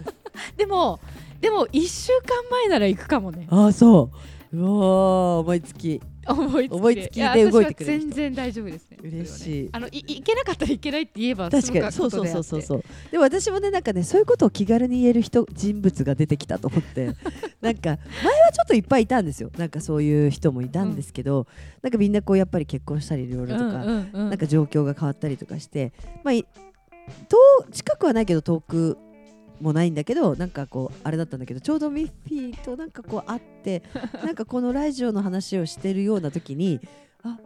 でもでも1週間前なら行くかもね。ああそう。うわー思いつき思いつきで。思いつきでや動いてくれる全然大丈夫ですね。嬉しい。あのい行けなかったらいけないって言えば確かにそうそうそうそう。そうでも私もねなんかねそういうことを気軽に言える人人物が出てきたと思って。(laughs) なんか前はちょっといっぱいいたんですよなんかそういう人もいたん。ですけど、なんかみんなこうやっぱり結婚したりいろいろとか、うんうんうんなんか状況が変わったりとかして、まあ、い遠近くはないけど遠くもないんだけどなんかこうあれだったんだけどちょうどミッフィーとなんかこう会って (laughs) なんかこのラジオの話をしてるような時にあ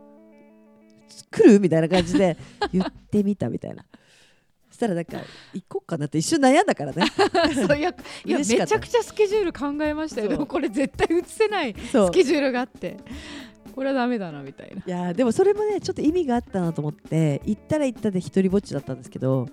来る？みたいな感じで言ってみたみたいな。(laughs) そしたらなんか行こうかなって一瞬悩んだからね。(laughs) そういやいやめちゃくちゃスケジュール考えましたよ。でもこれ絶対映せないスケジュールがあって。これはダメだなみたいな。いやーでもそれもねちょっと意味があったなと思って行ったら行ったで一人ぼっちだったんですけど、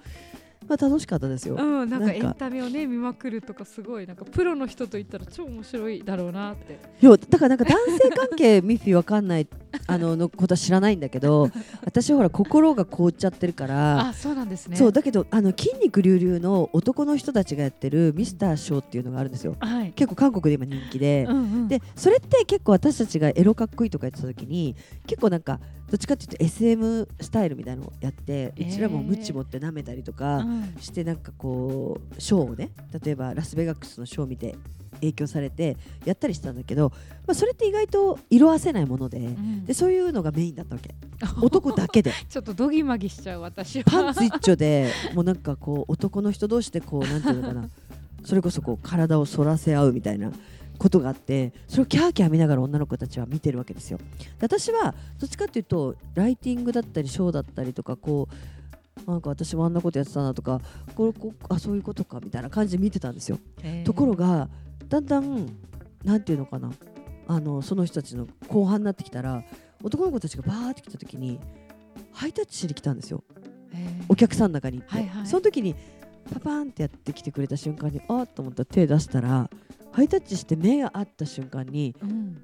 まあ、楽しかったですよ。うん、なんかエンタメをね見まくるとかすごいなんかプロの人と言ったら超面白いだろうなって。いやだからなんか男性関係ミッフィーわかんない (laughs) あののことは知らないんだけど私ほら心が凍っちゃってるから。あそうなんですね。そうだけどあの筋肉隆々の男の人たちがやってるミスターショーっていうのがあるんですよ。はい。結構韓国で今人気で、うんうん。でそれって結構私たちがエロかっこいいとか言ってた時に結構なんかどっちかっていうと SM スタイルみたいなのをやってうちらもムチ持って舐めたりとか、うんしてなんかこうショーをね例えばラスベガスのショーを見て影響されてやったりしてたんだけど、まあ、それって意外と色あせないものでうん。でそういうのがメインだったわけ。(laughs) 男だけで。ちょっとドギマギしちゃう私は。パンツ一丁で (laughs) もうなんかこう男の人同士でこうなんていうのかな。それこそこう体を反らせ合うみたいなことがあってそれをキャーキャー見ながら女の子たちは見てるわけですよ。で私はどっちかっていうとライティングだったりショーだったりとかこうなんか私もあんなことやってたなとかこれこうあそういうことかみたいな感じで見てたんですよ。えー。ところがだんだんなんていうのかな。あのその人たちの後半になってきたら男の子たちがバーって来た時にハイタッチしに来たんですよ。お客さんの中に。行って、はいはい。その時にパパーンってやってきてくれた瞬間にあっと思ったら手出したらハイタッチして目が合った瞬間にうん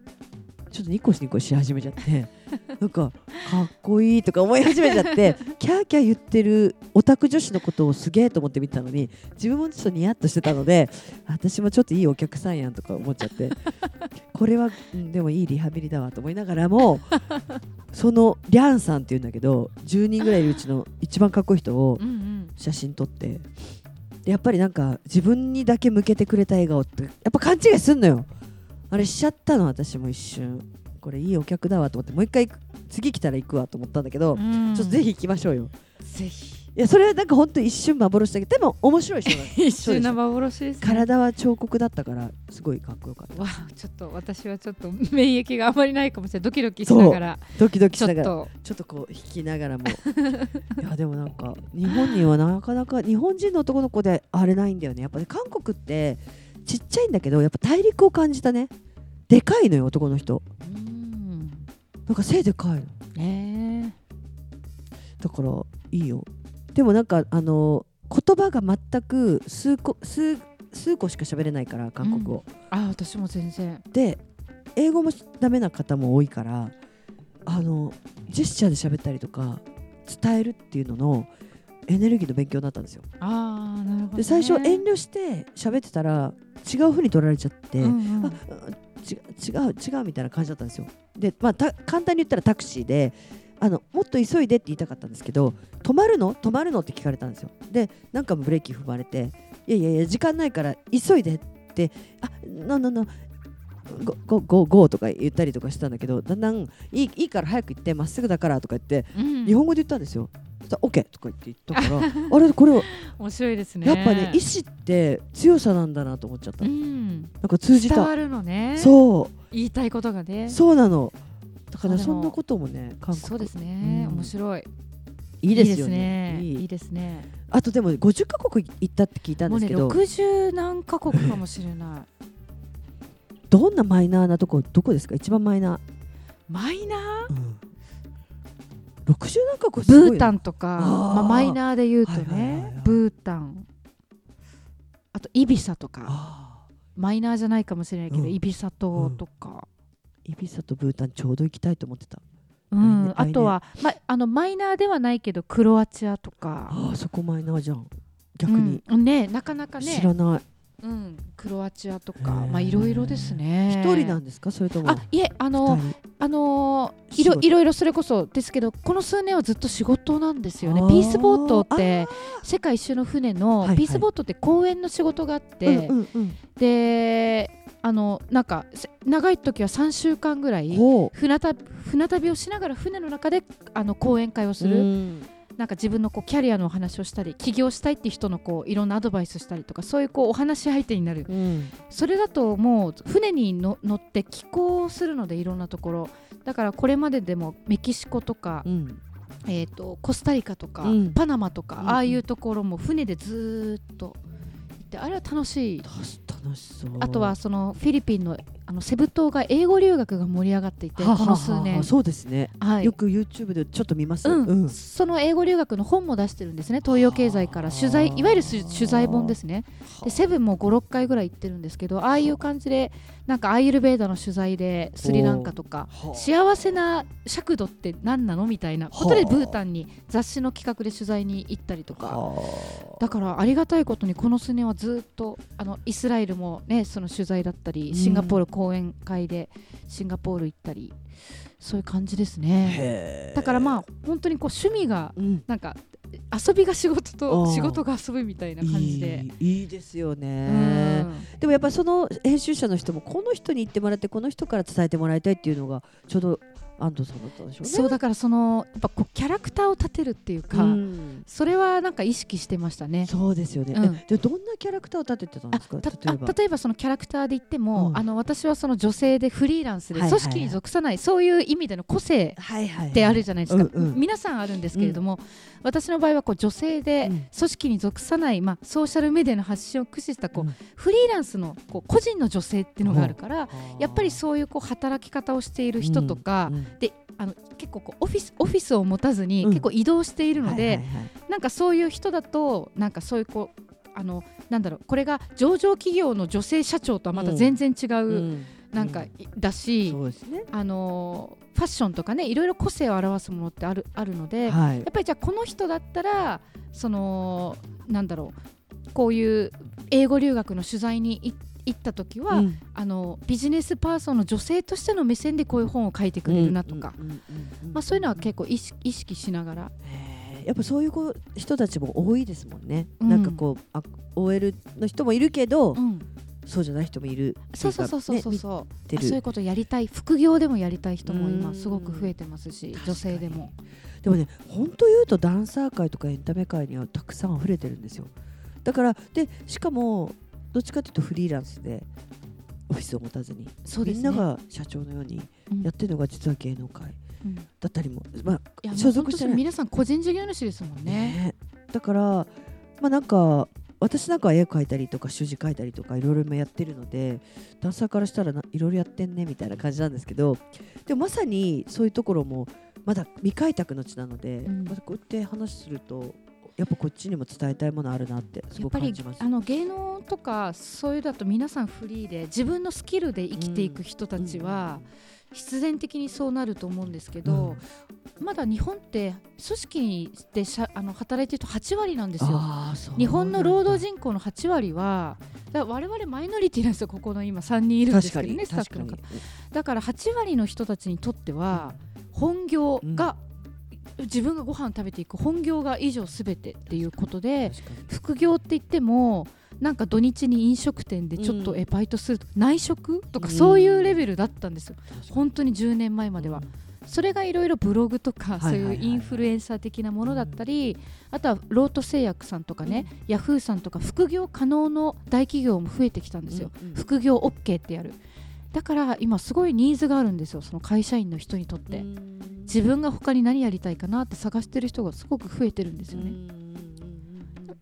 ちょっとニコシニコし始めちゃって (laughs) なんかかっこいいとか思い始めちゃって (laughs) キャーキャー言ってるオタク女子のことをすげえと思って見てたのに自分もちょっとニヤッとしてたので私もちょっといいお客さんやんとか思っちゃって (laughs) これは、うんでもいいリハビリだわと思いながらもそのリャンさんっていうんだけど10人ぐらいいるうちの一番かっこいい人をうんうん。写真撮ってでやっぱりなんか自分にだけ向けてくれた笑顔ってやっぱ勘違いすんのよあれしちゃったの私も一瞬。これいいお客だわと思ってもう一回次来たら行くわと思ったんだけど、うん。ちょっとぜひ行きましょうよ。ぜひ。いやそれはなんか本当一瞬幻だけどでも面白い (laughs) 一瞬の幻ですね。体は彫刻だったからすごいかっこよかった。わあちょっと私はちょっと免疫があまりないかもしれない。ドキドキしながら。ドキドキしながら。っと。ちょっとこう引きながらも。(laughs) いやでもなんか日本にはなかなか日本人の男の子であれないんだよね。やっぱね韓国ってちっちゃいんだけどやっぱ大陸を感じたね。でかいのよ男の人。うん。なんか背でかいの。ねだからいいよ。でもなんかあの言葉が全く数個数数個しか喋れないから韓国語、えあ私も全然。で英語もダメな方も多いからあのジェスチャーで喋ったりとか伝えるっていうののエネルギーの勉強になったんですよ。ああなるほど、ね、で最初遠慮して喋ってたら違う風に取られちゃって、うんうん。あ違う違う違うみたいな感じだったんですよ。で、まあ、た簡単に言ったらタクシーであのもっと急いでって言いたかったんですけど止まるの？止まるのって聞かれたんですよ。でなんかもブレーキ踏まれていやいやいや時間ないから急いでってあのののゴゴゴゴーとか言ったりとかしたんだけどだんだんいいいいから早く行ってまっすぐだからとか言ってうん。日本語で言ったんですよ。そしたら OK とか言って言ったからあれこれは面白いですね。やっぱね意志って強さなんだなと思っちゃった、うなんんか通じた。伝わるのね。そう。言いたいことがね。そうなの。だからそんなこともね韓国。そうですね、うん。面白い。いいですよね。いいですね。あとでも50カ国行ったって聞いたんですけど、60何カ国かもしれない。どんなマイナーなとこどこですか？一番マイナー、マイナー？うん、60何カ国ブータンとかまあ、マイナーで言うとねブータン。あとイビサとか。あマイナーじゃないかもしれないけど、うん。イビサ島とか、ーイビサとブータンちょうど行きたいと思ってた。うん。あとは、ま、あのマイナーではないけどクロアチアとか。あーそこマイナーじゃん。逆に、うん。ねなかなかね。知らないうん、クロアチアとかまあいろいろですね。一人なんですか？それともあいえあのあのーいろいろいろそれこそですけどこの数年はずっと仕事なんですよね。ピースボートって世界一周の船のピースボートって公園の仕事があって、であのなんかせ長い時は3週間ぐらいほ船旅船旅をしながら船の中であの講演会をうする、うんなんか自分のこうキャリアのお話をしたり起業したいっていう人のこういろんなアドバイスしたりとかそういうこうお話し相手になる。うん。それだともう船にの乗って寄港するのでいろんなところ。だからこれまででもメキシコとか、うん。えー、とコスタリカとか、うん。パナマとか、うん。ああいうところも船でずーっと行ってあれは楽しい。た楽しそう。あとはそのフィリピンのあのセブ島が英語留学が盛り上がっていてはははこの数年。そうですね、はい。よく YouTube でちょっと見ます、うん。うん。その英語留学の本も出してるんですね。東洋経済から取材いわゆるす取材本ですね。でセブンも56回ぐらい行ってるんですけどああいう感じでなんかアイユルベーダの取材でスリランカとかはあ。幸せな尺度って何なの？みたいな。ことでブータンに雑誌の企画で取材に行ったりとか。はだからありがたいことにこの数年はずっとあのイスラエルもねその取材だったりうん。シンガポール講演会でシンガポール行ったりそういう感じですあねだからまあ本当にこう趣味がうん。なんか遊びが仕事あとー。仕事が遊びみたいな感じで。いいですようねん。でもやっぱりその編集者の人もこの人に言ってもらってこの人から伝えてもらいたいっていうのがちょうど安藤さんだったんでしょうね。そうだからそのやっぱこうキャラクターを立てるっていうか、うん。それはなんか意識してましたね。そうですよね。うん。えじゃあどんなキャラクターを立ててたんですか？例えば。あ例えばそのキャラクターで言っても、うん。あの私はその女性でフリーランスではいはい。はい組織に属さない、そういう意味での個性はいはいってあるじゃないですか、皆さんあるんですけれども、私の場合はこう女性でうん。組織に属さない、まあ、ソーシャルメディアの発信を駆使したこう、うん。フリーランスのこう個人の女性っていうのがあるから、やっぱりうそういうこう働き方をしている人とか、であの結構こうオフィスオフィスを持たずにうん。結構移動しているので、はいはいはい。なんかそういう人だとなんかそういうこうあのなんだろうこれが上場企業の女性社長とはまた全然違う、うん。なんか、いだし、ね。あのファッションとかねいろいろ個性を表すものってあるあるので、はい。やっぱりじゃあこの人だったらそのなんだろうこういう英語留学の取材に行行った時は、うん。あのビジネスパーソンの女性としての目線でこういう本を書いてくれるなとか、そういうのは結構意識しながら。やっぱそういう子人たちも多いですもんね。うん。なんかこうあ OL の人もいるけど、うん、そうじゃない人もいる。そうそうそうそうそうねそう、見てる。あそういうことやりたい。副業でもやりたい人もうん今すごく増えてますし女性でも。でもね本当言うとダンサー界とかエンタメ界にはたくさん溢れてるんですよ。だからでしかもどっちかというとフリーランスでオフィスを持たずに、そうですね。みんなが社長のようにうん。やってるのが実は芸能界うん。だったりも、まあいや所属してない皆さん個人事業主ですもんね。ね。だからまあなんか私なんかは絵描いたりとか習字描いたりとかいろいろ今やってるのでダンサーからしたらないろいろやってんねみたいな感じなんですけどでもまさにそういうところもまだ未開拓の地なので、うん。またこうやって話するとやっぱこっちにも伝えたいものあるなってすごく感じます。あの芸能とかそういうだと皆さんフリーで自分のスキルで生きていく人たちは必然的にそうなると思うんですけど、まだ日本って組織でしゃあの働いてる人8割なんですよ。日本の労働人人口の8割はだ我々マイノリティなんですよここの今3人いるんですけどねスタッフの方。だから8割の人たちにとっては本業が、自分がご飯を食べていく本業が以上すべてっていうことで副業って言ってもなんか土日に飲食店でちょっとうん。えバイトするとか内職とかうん。そういうレベルだったんですよ。本当に10年前までは。それがいろいろブログとか、そういうインフルエンサー的なものだったり、あとはロート製薬さんとかね、ヤフーさんとか副業可能の大企業も増えてきたんですよ、うんうん。副業 OK ってやるだから今すごいニーズがあるんですよその会社員の人にとって、自分が他に何やりたいかなって探してる人がすごく増えてるんですよね、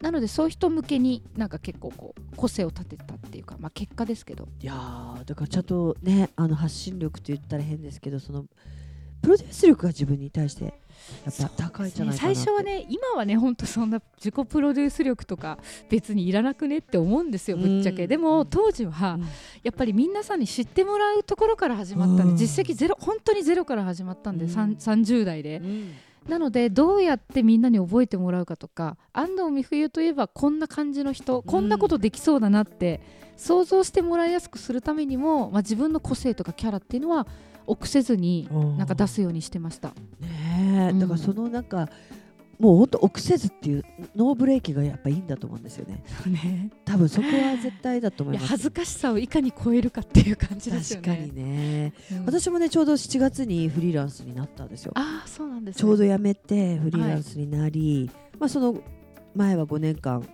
なのでそういう人向けになんか結構こう個性を立てたっていうか、まあ、結果ですけど。いやーだからちゃんとねあの発信力って言ったら変ですけどそのプロデュース力が自分に対してやっぱ高いんじゃないかなって。最初はね今はね本当そんな自己プロデュース力とか別にいらなくねって思うんですよぶっちゃけ、うん。でも当時はうん。やっぱり皆さんに知ってもらうところから始まったんで、うん。実績ゼロ本当にゼロから始まったんで、うん。さん30代で、うん。なのでどうやってみんなに覚えてもらうかとか安藤美冬といえばこんな感じの人、こんなことできそうだなって想像してもらいやすくするためにも、まあ、自分の個性とかキャラっていうのは臆せずになんか出すようにしてました。ねえ、うん。だからそのなんかもう本当臆せずっていうノーブレーキがやっぱいいんだと思うんですよね。ね、多分そこは絶対だと思います。恥ずかしさをいかに超えるかっていう感じですよね。確かにね、うん。私もねちょうど7月にフリーランスになったんですよ。ああそうなんです、ね、ちょうど辞めてフリーランスになり、まあその前は5年間、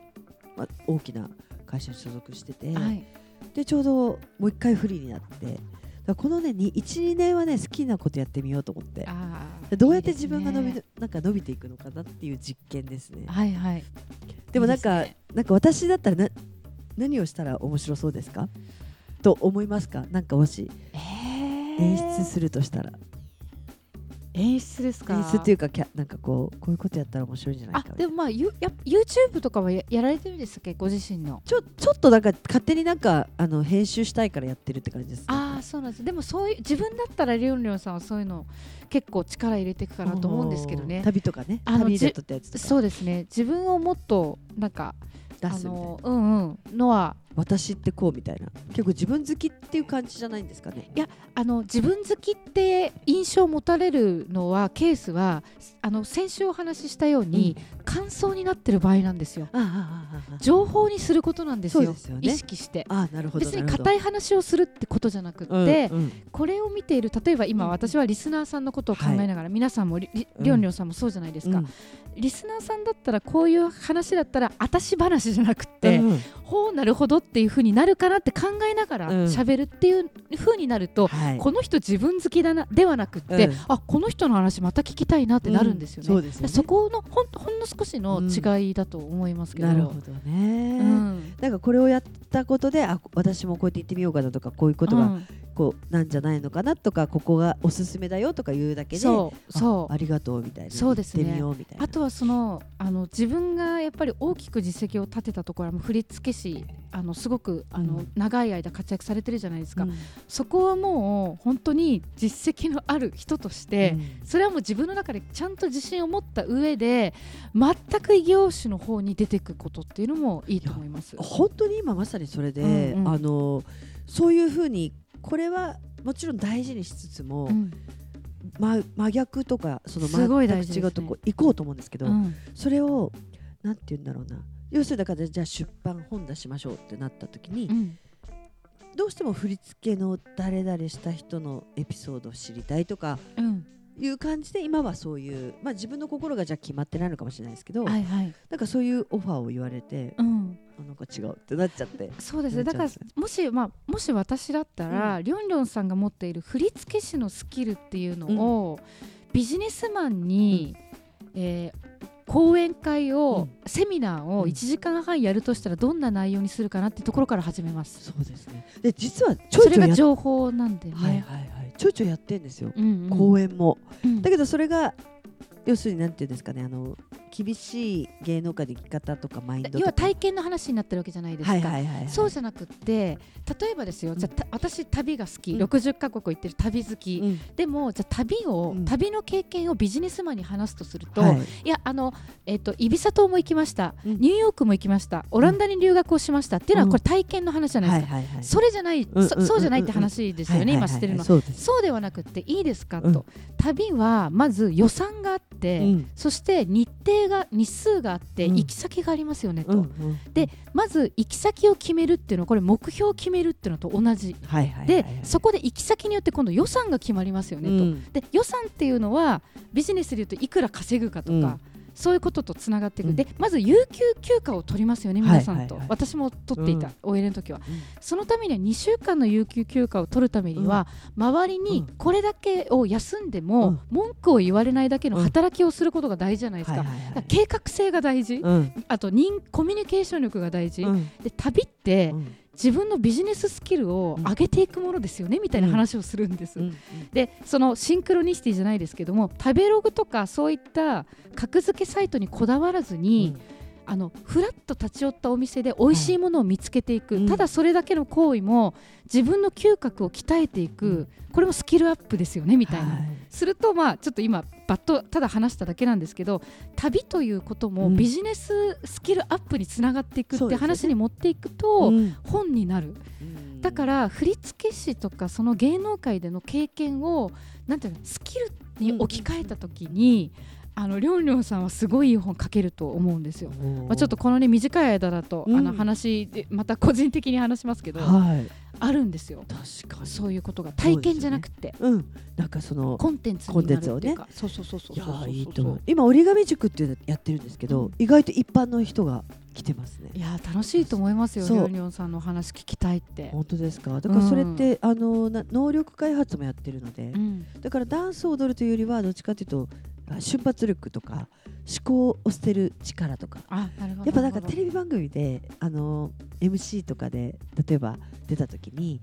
まあ、大きな会社に所属してて、はい、でちょうどもう一回フリーになってだこのね12年はね好きなことやってみようと思って。どうやって自分が伸びいいねなんか伸びていくのかなっていう実験ですね。はいはい。でもなんかね。なんか私だったらな何をしたら面白そうですか？と思いますか？なんかもし。えー。演出するとしたら、演出ですか？演出っていうかキャなんかこうこういうことやったら面白いんじゃないあかでもまあユや YouTube とかはややられてるんですっけご自身の？ちょちょっとなんか勝手になんかあの編集したいからやってるって感じです、ね、ああそうなんです。でもそういう自分だったらりょんりょんさんはそういうの結構力入れていくかなと思うんですけどね。旅とかね。あの旅で撮ったやつとか。そうですね。自分をもっとなんかあ出すみたいな。のうんうん。のは私ってこうみたいな。結構自分好きっていう感じじゃないんですかね。いやあの自分好きって印象を持たれるのはケースはあの先週お話ししたように、うん、感想になってる場合なんですよ。情報にすることなんですよ、ね、意識して。あなるほど別に硬い話をするってことじゃなくて、うんうん、これを見ている例えば今、私はリスナーさんのことを考えながら、はい、皆さんもりりょんりょんさんもそうじゃないですか、リスナーさんだったらこういう話だったらあたし話じゃなくて、うん、ほうなるほどっていうふうになるかなって考えながら喋るっていうふうになると、うん、この人自分好きだなではなくて、うん、あこの人の話また聞きたいなってなるんですよね。そね。そこのほんほんの少しの違いだと思いますけど。なるほどね、なんかこれをやったことであ私もこうやって言ってみようかなとかこういうことがこうなんじゃないのかなとかここがおすすめだよとか言うだけでそうそう。ありがとうみたいな。そうですね。あとはそのあの自分がやっぱり大きく実績を立てたところは振付師あのすごくあの、うん、長い間活躍されてるじゃないですか、うん、そこはもう本当に実績のある人として、うん、それはもう自分の中でちゃんと自信を持った上で全く異業種の方に出ていくことっていうのもいいと思います。本当に今まさにそれで、うんうん、あのそういうふうにこれはもちろん大事にしつつも、ま、真逆とかその全く違うとこ行こうと思うんですけど、それをなんて言うんだろうな。要するにだからじゃあ出版本出しましょうってなった時に、うん、どうしても振り付けの誰々した人のエピソードを知りたいとか、うん、いう感じで今はそういう、まあ、自分の心がじゃ決まってないのかもしれないですけど、はいはい、なんかそういうオファーを言われて、うん、なんか違うってなっちゃって。そうですね。だからもし、まあ、もし私だったら、うん、りょんりょんさんが持っている振付師のスキルっていうのを、ビジネスマンに、うん、えー講演会を、うん、セミナーを1時間半やるとしたらどんな内容にするかなっていうところから始めます。そうですね。で実はちょいちょいそれが情報なんでね。はいはいはい。ちょいちょいやってんですよ。うんうん、講演も、うん、だけどそれが要するになんていうんですかねあの厳しい芸能界の生き方とかマインド要は体験の話になってるわけじゃないですか、そうじゃなくて例えばですよ、うん、じゃ私旅が好き、うん、60か国行ってる旅好き、うん、でもじゃ旅を、うん、旅の経験をビジネスマンに話すとすると、はい、いやあの、えーと、イビサ島も行きました、ニューヨークも行きました。オランダに留学をしました。っていうのはこれ体験の話じゃないですか、それじゃない、そそうじゃないって話ですよね、今してるのは。そうではなくていいですか？と、旅はまず予算があって、そして日程が日数があって行き先がありますよねと、うんうん、でまず行き先を決めるっていうのはこれ目標を決めるっていうのと同じ、はいはい、でそこで行き先によって今度予算が決まりますよねと、うん、で予算っていうのはビジネスでいうといくら稼ぐかとか、そういうこととつながっていく、うん、でまず有給休暇を取りますよね、皆さんと、私も取っていた、うん、OL の時は、うん、そのためには2週間の有給休暇を取るためには、うん、周りにこれだけを休んでも、文句を言われないだけの働きをすることが大事じゃないですか、計画性が大事、あと人コミュニケーション力が大事、で旅って、自分のビジネススキルを上げていくものですよね、うん、みたいな話をするんです。うん、でそのシンクロニシティじゃないですけども食べログとかそういった格付けサイトにこだわらずに、うん、あのフラッと立ち寄ったお店で美味しいものを見つけていく、はい、ただそれだけの行為も自分の嗅覚を鍛えていく、これもスキルアップですよねみたいな、はい、するとまあちょっと今バッとただ話しただけなんですけど旅ということもビジネススキルアップにつながっていくって話に持っていくと本になる、だから振付師とかその芸能界での経験をなんていうのスキルに置き換えた時に、あのりょんりょんさんはすごいいい本書けると思うんですよ。まあ、ちょっとこのね短い間だと、うん、あの話でまた個人的に話しますけど、はい、あるんですよ。確かに。そういうことが体験じゃなくて、うね、うん、なんかそのコンテンツになるっていうか、ね、そうそうそうそう。今折り紙塾っていうのやってるんですけど、うん、意外と一般の人が来てますね。いや楽しいと思いますよ。りょんりょんさんの話聞きたいって。本当ですか？だからそれって、うん、あの能力開発もやってるので、だからダンスを踊るというよりはどっちかというと瞬発力とか思考を捨てる力とかやっぱなんかテレビ番組であの MC とかで例えば出た時に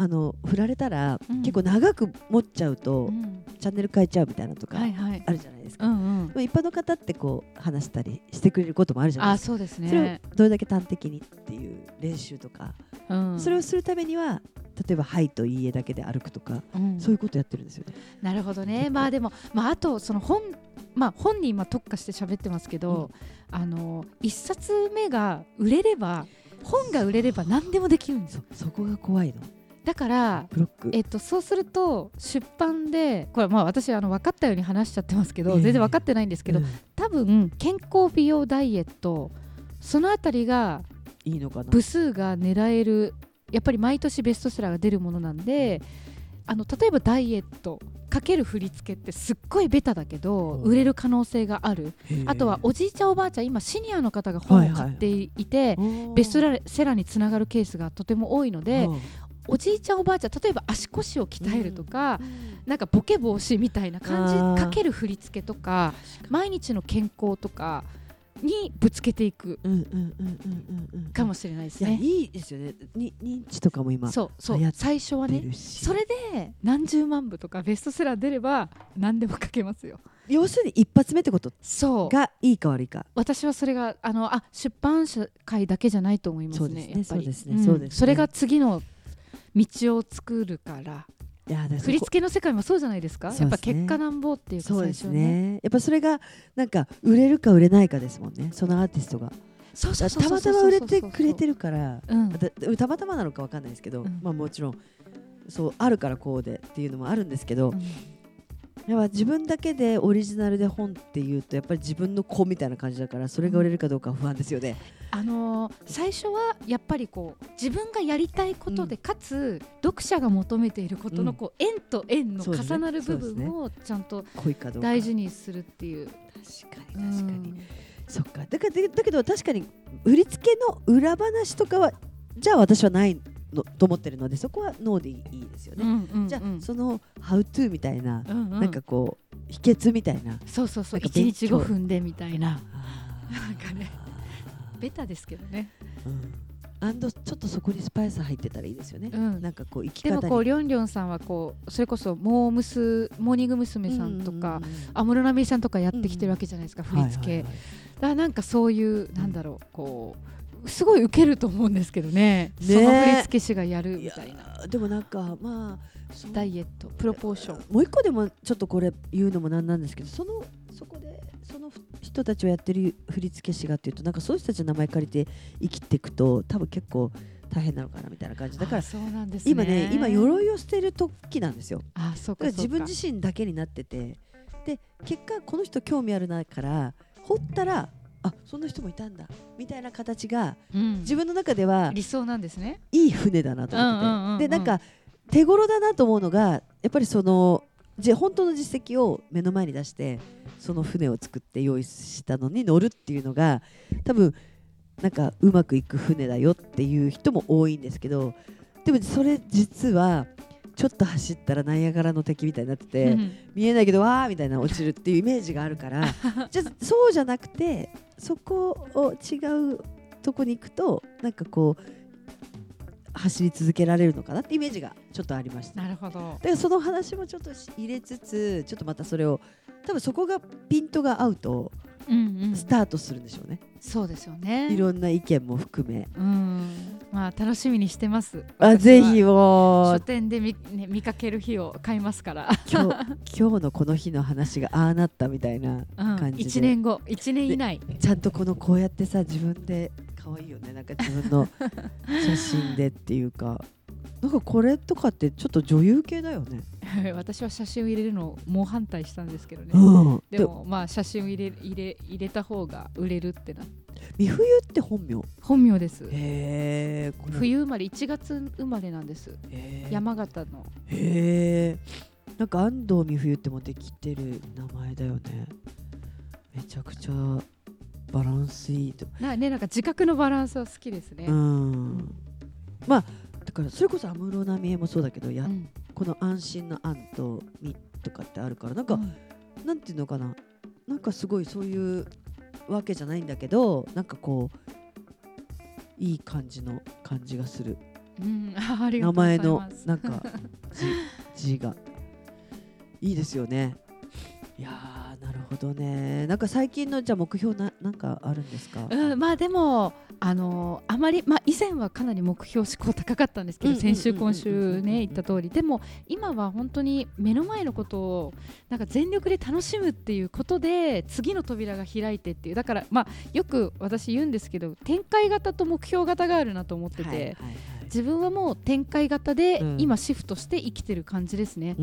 あの振られたら、うん、結構長く持っちゃうと、うん、チャンネル変えちゃうみたいなとかあるじゃないですか、うんうん、一般の方ってこう話したりしてくれることもあるじゃないですか。そうですね。それをどれだけ端的にっていう練習とか、うん、それをするためには例えば「はい」と「いいえ」だけで歩くとか、うん、そういうことやってるんですよね。なるほどね。まあでも、まあ、あとその本まあ、本に今特化して喋ってますけど、うん、あの1冊目が売れれば本が売れれば何でもできるんですよ。そそこが怖いのだからブロック。えっと、そうすると出版でこれまあ私あの分かったように話しちゃってますけど、ええ。全然分かってないんですけど、うん。多分健康美容ダイエットそのあたりがいいのかな。部数が狙えるやっぱり毎年ベストセラーが出るものなんであの例えばダイエットかける振り付けってすっごいベタだけどうん売れる可能性がある。あとはおじいちゃんおばあちゃん今シニアの方が本を買っていて、ベストセラーにつながるケースがとても多いので、うんおじいちゃんおばあちゃん例えば足腰を鍛えるとか、うんなんかボケ防止みたいな感じかける振り付けとか毎日の健康とかにぶつけていくかもしれないですいやね。いいですよね。に認知とかも今そうそう最初はねそれで何十万部とかベストセラー出れば何でも書けますよ。要するに一発目ってこと？そう。がいいか悪いか。私はそれがあのあ出版社会だけじゃないと思いますそうですねねやっぱり。そうですねんそうですね。それが次の道を作るから。いや振り付けの世界もそうじゃないですか？ね。やっぱ結果なんぼっていうかそうです最初ねね。やっぱそれがなんか売れるか売れないかですもんねそのアーティストが。そうそうそうたまたま売れてくれてるからうん。だたまたまなのかわかんないですけど、うん。まあもちろんそうあるからこうでっていうのもあるんですけど、うんやっぱ自分だけでオリジナルで本っていうとやっぱり自分の子みたいな感じだからそれが売れるかどうかは不安ですよね。あのー最初はやっぱりこう自分がやりたいことで、かつ読者が求めていることうんのこう円と円の重なる部分をちゃんと大事にするっていう。確かに確かに、うん。そっか。だからだだけど確かに売り付けの裏話とかはじゃあ私はないのと思ってるのでそこはノーでいいですよね。うんうんうん。じゃあ、その「How to」みたいな、うんうん。なんかこう秘訣みたいな。そうそうそう。なんか1日勉強。5分でみたいな。なんかね。ベタですけどね、うん。アンドちょっとそこにスパイス入ってたらいいですよね。うん、なんかこう生きでもこうりょんりょんさんはこうそれこそモームスモーニング娘。さんとか安室奈美恵さんとかやってきてるわけじゃないですか、振り付け、はいはいはい。だからなんかそういうなんだろうこうすごい受けると思うんですけどね。ね。その振り付け師がやるみたいな。ーでもなんかまあダイエットプロポーション。もう一個でもちょっとこれ言うのもなんなんですけどそのそこでその人たちをやってる振付師がっていうとなんかそういう人たちの名前借りて生きていくと多分結構大変なのかなみたいな感じ。だからあそうなんですね。今ね今鎧を捨てる時なんですよ。あそうか。自分自身だけになってて。で結果この人興味あるなから掘ったらあそんな人もいたんだ。みたいな形がうん。自分の中では理想なんですね。いい船だなと思ってて、うんうんうんうん。でなんか手頃だなと思うのがやっぱりそのじ本当の実績を目の前に出してその船を作って用意したのに乗るっていうのが多分なんかうまくいく船だよっていう人も多いんですけどでもそれ実はちょっと走ったらナイアガラの敵みたいになってて、うん。見えないけどわーみたいな落ちるっていうイメージがあるからじゃあそうじゃなくてそこを違うとこに行くとなんかこう走り続けられるのかなってイメージがちょっとありました。なるほど。だからその話もちょっとし入れつつちょっとまたそれを多分そこがピントが合うとスタートするんでしょうね、そうですよね。いろんな意見も含め。うんまあ楽しみにしてます。あぜひも書う店で見,、ね、見かける日を買いますから、今日 (laughs) 今日のこの日の話がああなったみたいなうん、感じで、1年後。1年以内。ちゃんとこのこうやってさ自分で可愛いよね。なんか自分の写真でっていうかなんかこれとかってちょっと女優系だよね。(laughs) 私は写真を入れるのを猛反対したんですけどね、うん、でもまあ写真を入れ入れ入れた方が売れるってな美冬って本名？本名です。へえ冬生まれ1月生まれなんです。山形の。へえなんか安藤美冬ってもできてる名前だよね。めちゃくちゃバランスいいと。な,、ね、なんか自覚のバランスは好きですね、うん。まあだからそれこそ安室奈美恵もそうだけどや、うん。この安心の安とみとかってあるからなんか、うん。なんていうのかな。なんかすごいそういうわけじゃないんだけどなんかこういい感じの感じがする。うん、(laughs) 名前のなんか字 (laughs) 字が。いいですよねいやーなるほどね。なんか最近のじゃあ目標ななんかあるんですか、うん、まあでもあのあまり、まあ、以前はかなり目標志向高かったんですけど先週今週ね言った通り。でも今は本当に目の前のことをなんか全力で楽しむっていうことで次の扉が開いてっていう。だからまあよく私言うんですけど展開型と目標型があるなと思ってて、はいはいはい自分はもう展開型でうん。今シフトして生きてる感じですね、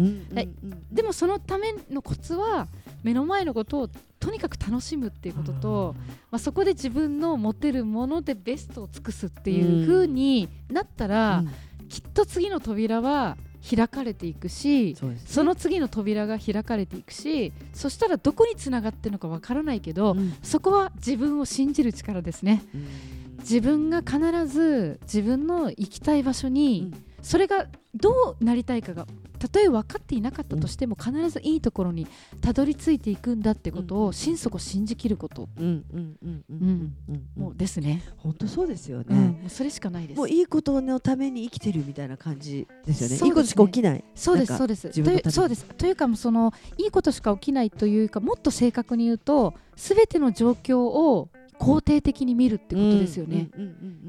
でもそのためのコツは目の前のことをとにかく楽しむっていうことと、まあ、そこで自分の持てるものでベストを尽くすっていう風になったら、うん。きっと次の扉は開かれていくしそね。その次の扉が開かれていくしそしたらどこにつながってるのかわからないけど、うん。そこは自分を信じる力ですね。うん自分が必ず自分の行きたい場所うにん。それがどうなりたいかがたとえ分かっていなかったとしても必ずいいところにたどり着いていくんだってことうん。を心底信じきること。うんうんうんうんうんうん。もうですね、本当そうですよね、うん。もうそれしかないです。もういいことのために生きてるみたいな感じですよね。そうですね。いいことしか起きない。そうですそうです。そうです。というかもうそのいいことしか起きないというかもっと正確に言うと全ての状況を肯定的に見るってことですよね。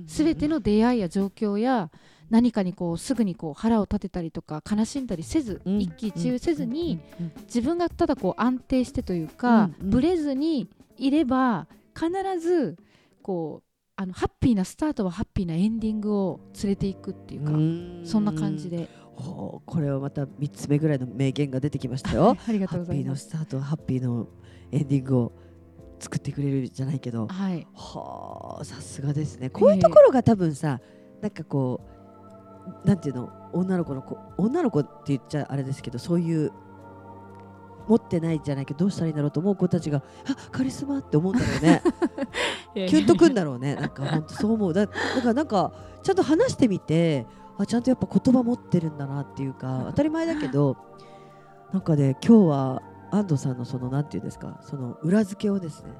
すべての出会いや状況や何かにこうすぐにこう腹を立てたりとか悲しんだりせず、うん一喜一憂せずに、うんうん自分がただこう安定してというか、うんうんブレずにいれば必ずこうあのハッピーなスタートはハッピーなエンディングを連れていくっていうか、うんそんな感じでこれはまた三つ目ぐらいの名言が出てきましたよ。(laughs) ありがハッとうございます。ピーのスタートハッピーのエンディングを作ってくれるじゃないけど。はい、はあさすがですね。こういうところが多分さ、なんかこうなんていうの？女の子の子女の子って言っちゃあれですけどそういう持ってないじゃないけどどうしたらいいんだろうと思う子たちがあカリスマって思うんだろうね。(laughs) キュンとくんだろうね。なんか本当そう思う。だだからなんかちゃんと話してみてあちゃんとやっぱ言葉持ってるんだなっていうか当たり前だけどなんかね今日は安藤さんのそのなんていうんですかその裏付けをですね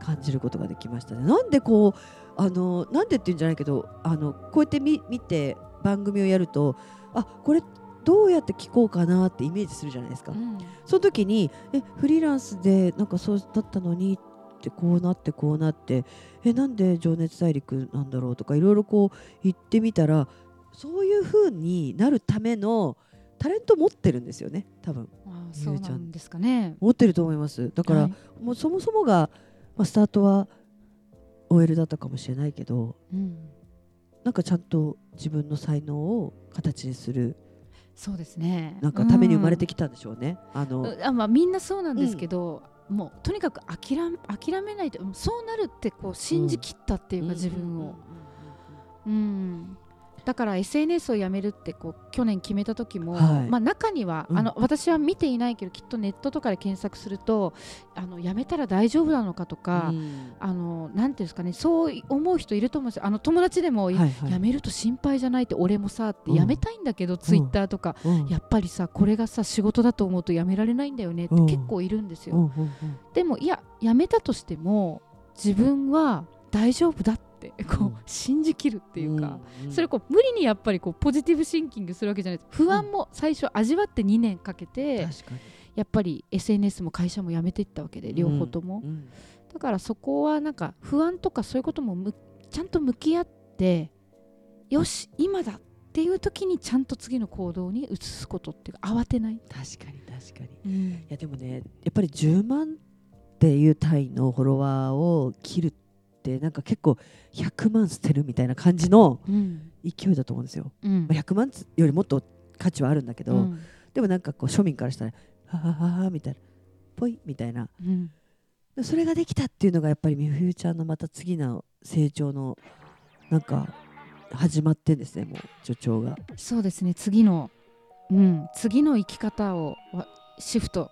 感じることができましたね。なんでこうあのなんでっていうんじゃないけどあのこうやって見見て番組をやるとあこれどうやって聞こうかなってイメージするじゃないですか、うん。その時にえフリーランスでなんかそうだったのにってこうなってこうなってえなんで情熱大陸なんだろうとかいろいろこう言ってみたらそういう風になるためのタレント持ってるんですよね多分。あゆうちゃんそうなんですかね。持ってると思います。だから、はい。もうそもそもが、まあ、スタートは OL だったかもしれないけどうん。なんかちゃんと自分の才能を形にする。そうですね。なんかために生まれてききたんでしょうね。あのうん。あまあ、みんなそうなんですけど、もうとにかく諦め諦めないとそうなるってこう信じきったっていうか、自分を、うん、だから SNS をやめるってこう去年決めた時も、はい。まあ、中には、うん。あの私は見ていないけどきっとネットとかで検索するとあのやめたら大丈夫なのかとか、うん。あのなんていうんですかねそう思う人いると思うんですよ。あの友達でも、はいはい。やめると心配じゃないって俺もさってうんやめたいんだけど、ツイッターとか。うん。やっぱりさこれがさ仕事だと思うとやめられないんだよねってうん。結構いるんですよ、うんうんうん。でもいややめたとしても自分は大丈夫だってこう、うん。信じきるっていうか、うん。それこう無理にやっぱりこうポジティブシンキングするわけじゃない不安も最初味わって2年かけて、やっぱり SNS も会社も辞めていったわけで両方とも、うん。だからそこはなんか不安とかそういうこともむちゃんと向き合ってよし今だっていう時にちゃんと次の行動に移すことっていうか慌てない、確かに確かに。いやでもねやっぱり10万っていう単位のフォロワーを切るってなんか結構100万捨てるみたいな感じのうん。勢いだと思うんですよ、うん。まあ、100万よりもっと価値はあるんだけど、うん。でもなんかこう庶民からしたらははははみたいなぽいみたいな。うん。それができたっていうのがやっぱりみふゆちゃんのまた次の成長のなんか始まってんですねもう助長が。そうですね次の、うん、次の生き方をわシフト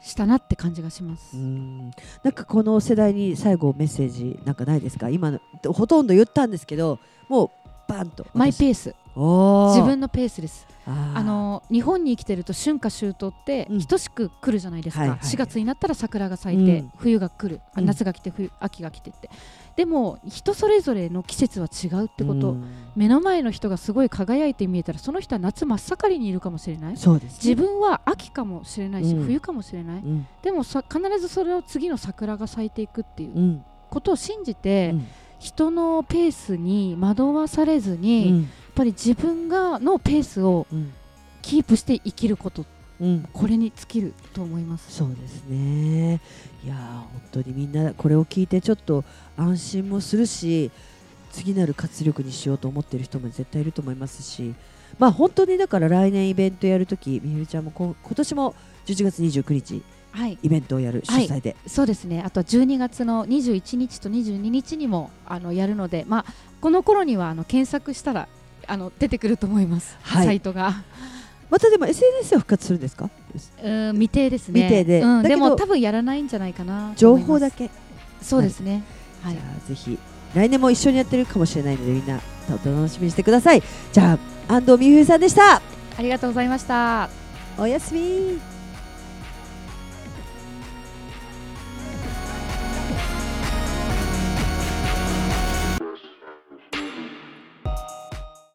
したなって感じがします。うんなんかこの世代に最後メッセージなんかないですか？今のほとんど言ったんですけどもうバンと。マイペー。ス自分のペースです。あの日本に生きてると春夏秋冬ってうん。等しく来るじゃないですか、はいはい。4月になったら桜が咲いて、うん。冬が来る、夏が来て冬秋が来てって。でも人それぞれの季節は違うってこと、うん。目の前の人がすごい輝いて見えたらその人は夏真っ盛りにいるかもしれない。そうですね。自分は秋かもしれないし、うん。冬かもしれない。うん。でもさ必ずそれを次の桜が咲いていくっていううん。ことを信じて、うん人のペースに惑わされずに、やっうんぱり自分がのペースをうん。キープして生きることうん。これに尽きると思います。そうですね。いやー本当にみんなこれを聞いてちょっと安心もするし次なる活力にしようと思ってる人も絶対いると思いますしまあ本当にだから来年イベントやるときみゆりちゃんもこ今年も11月29日はい、イベントをやる主はい催で、そうですね。あとは12月の21日と22日にもあのやるので、まあこの頃にはあの検索したらあの出てくると思います。はいサイトが。またでも SNS は復活するんですか？うん未定ですね。未定でうん、でも多分やらないんじゃないかなと情。報だけ、そうですね。はいじゃ。あぜひ来年も一緒にやってるかもしれないのでみんなお楽しみにしてくださいじゃあ安藤美冬さんでしたありがとうございました。おやすみ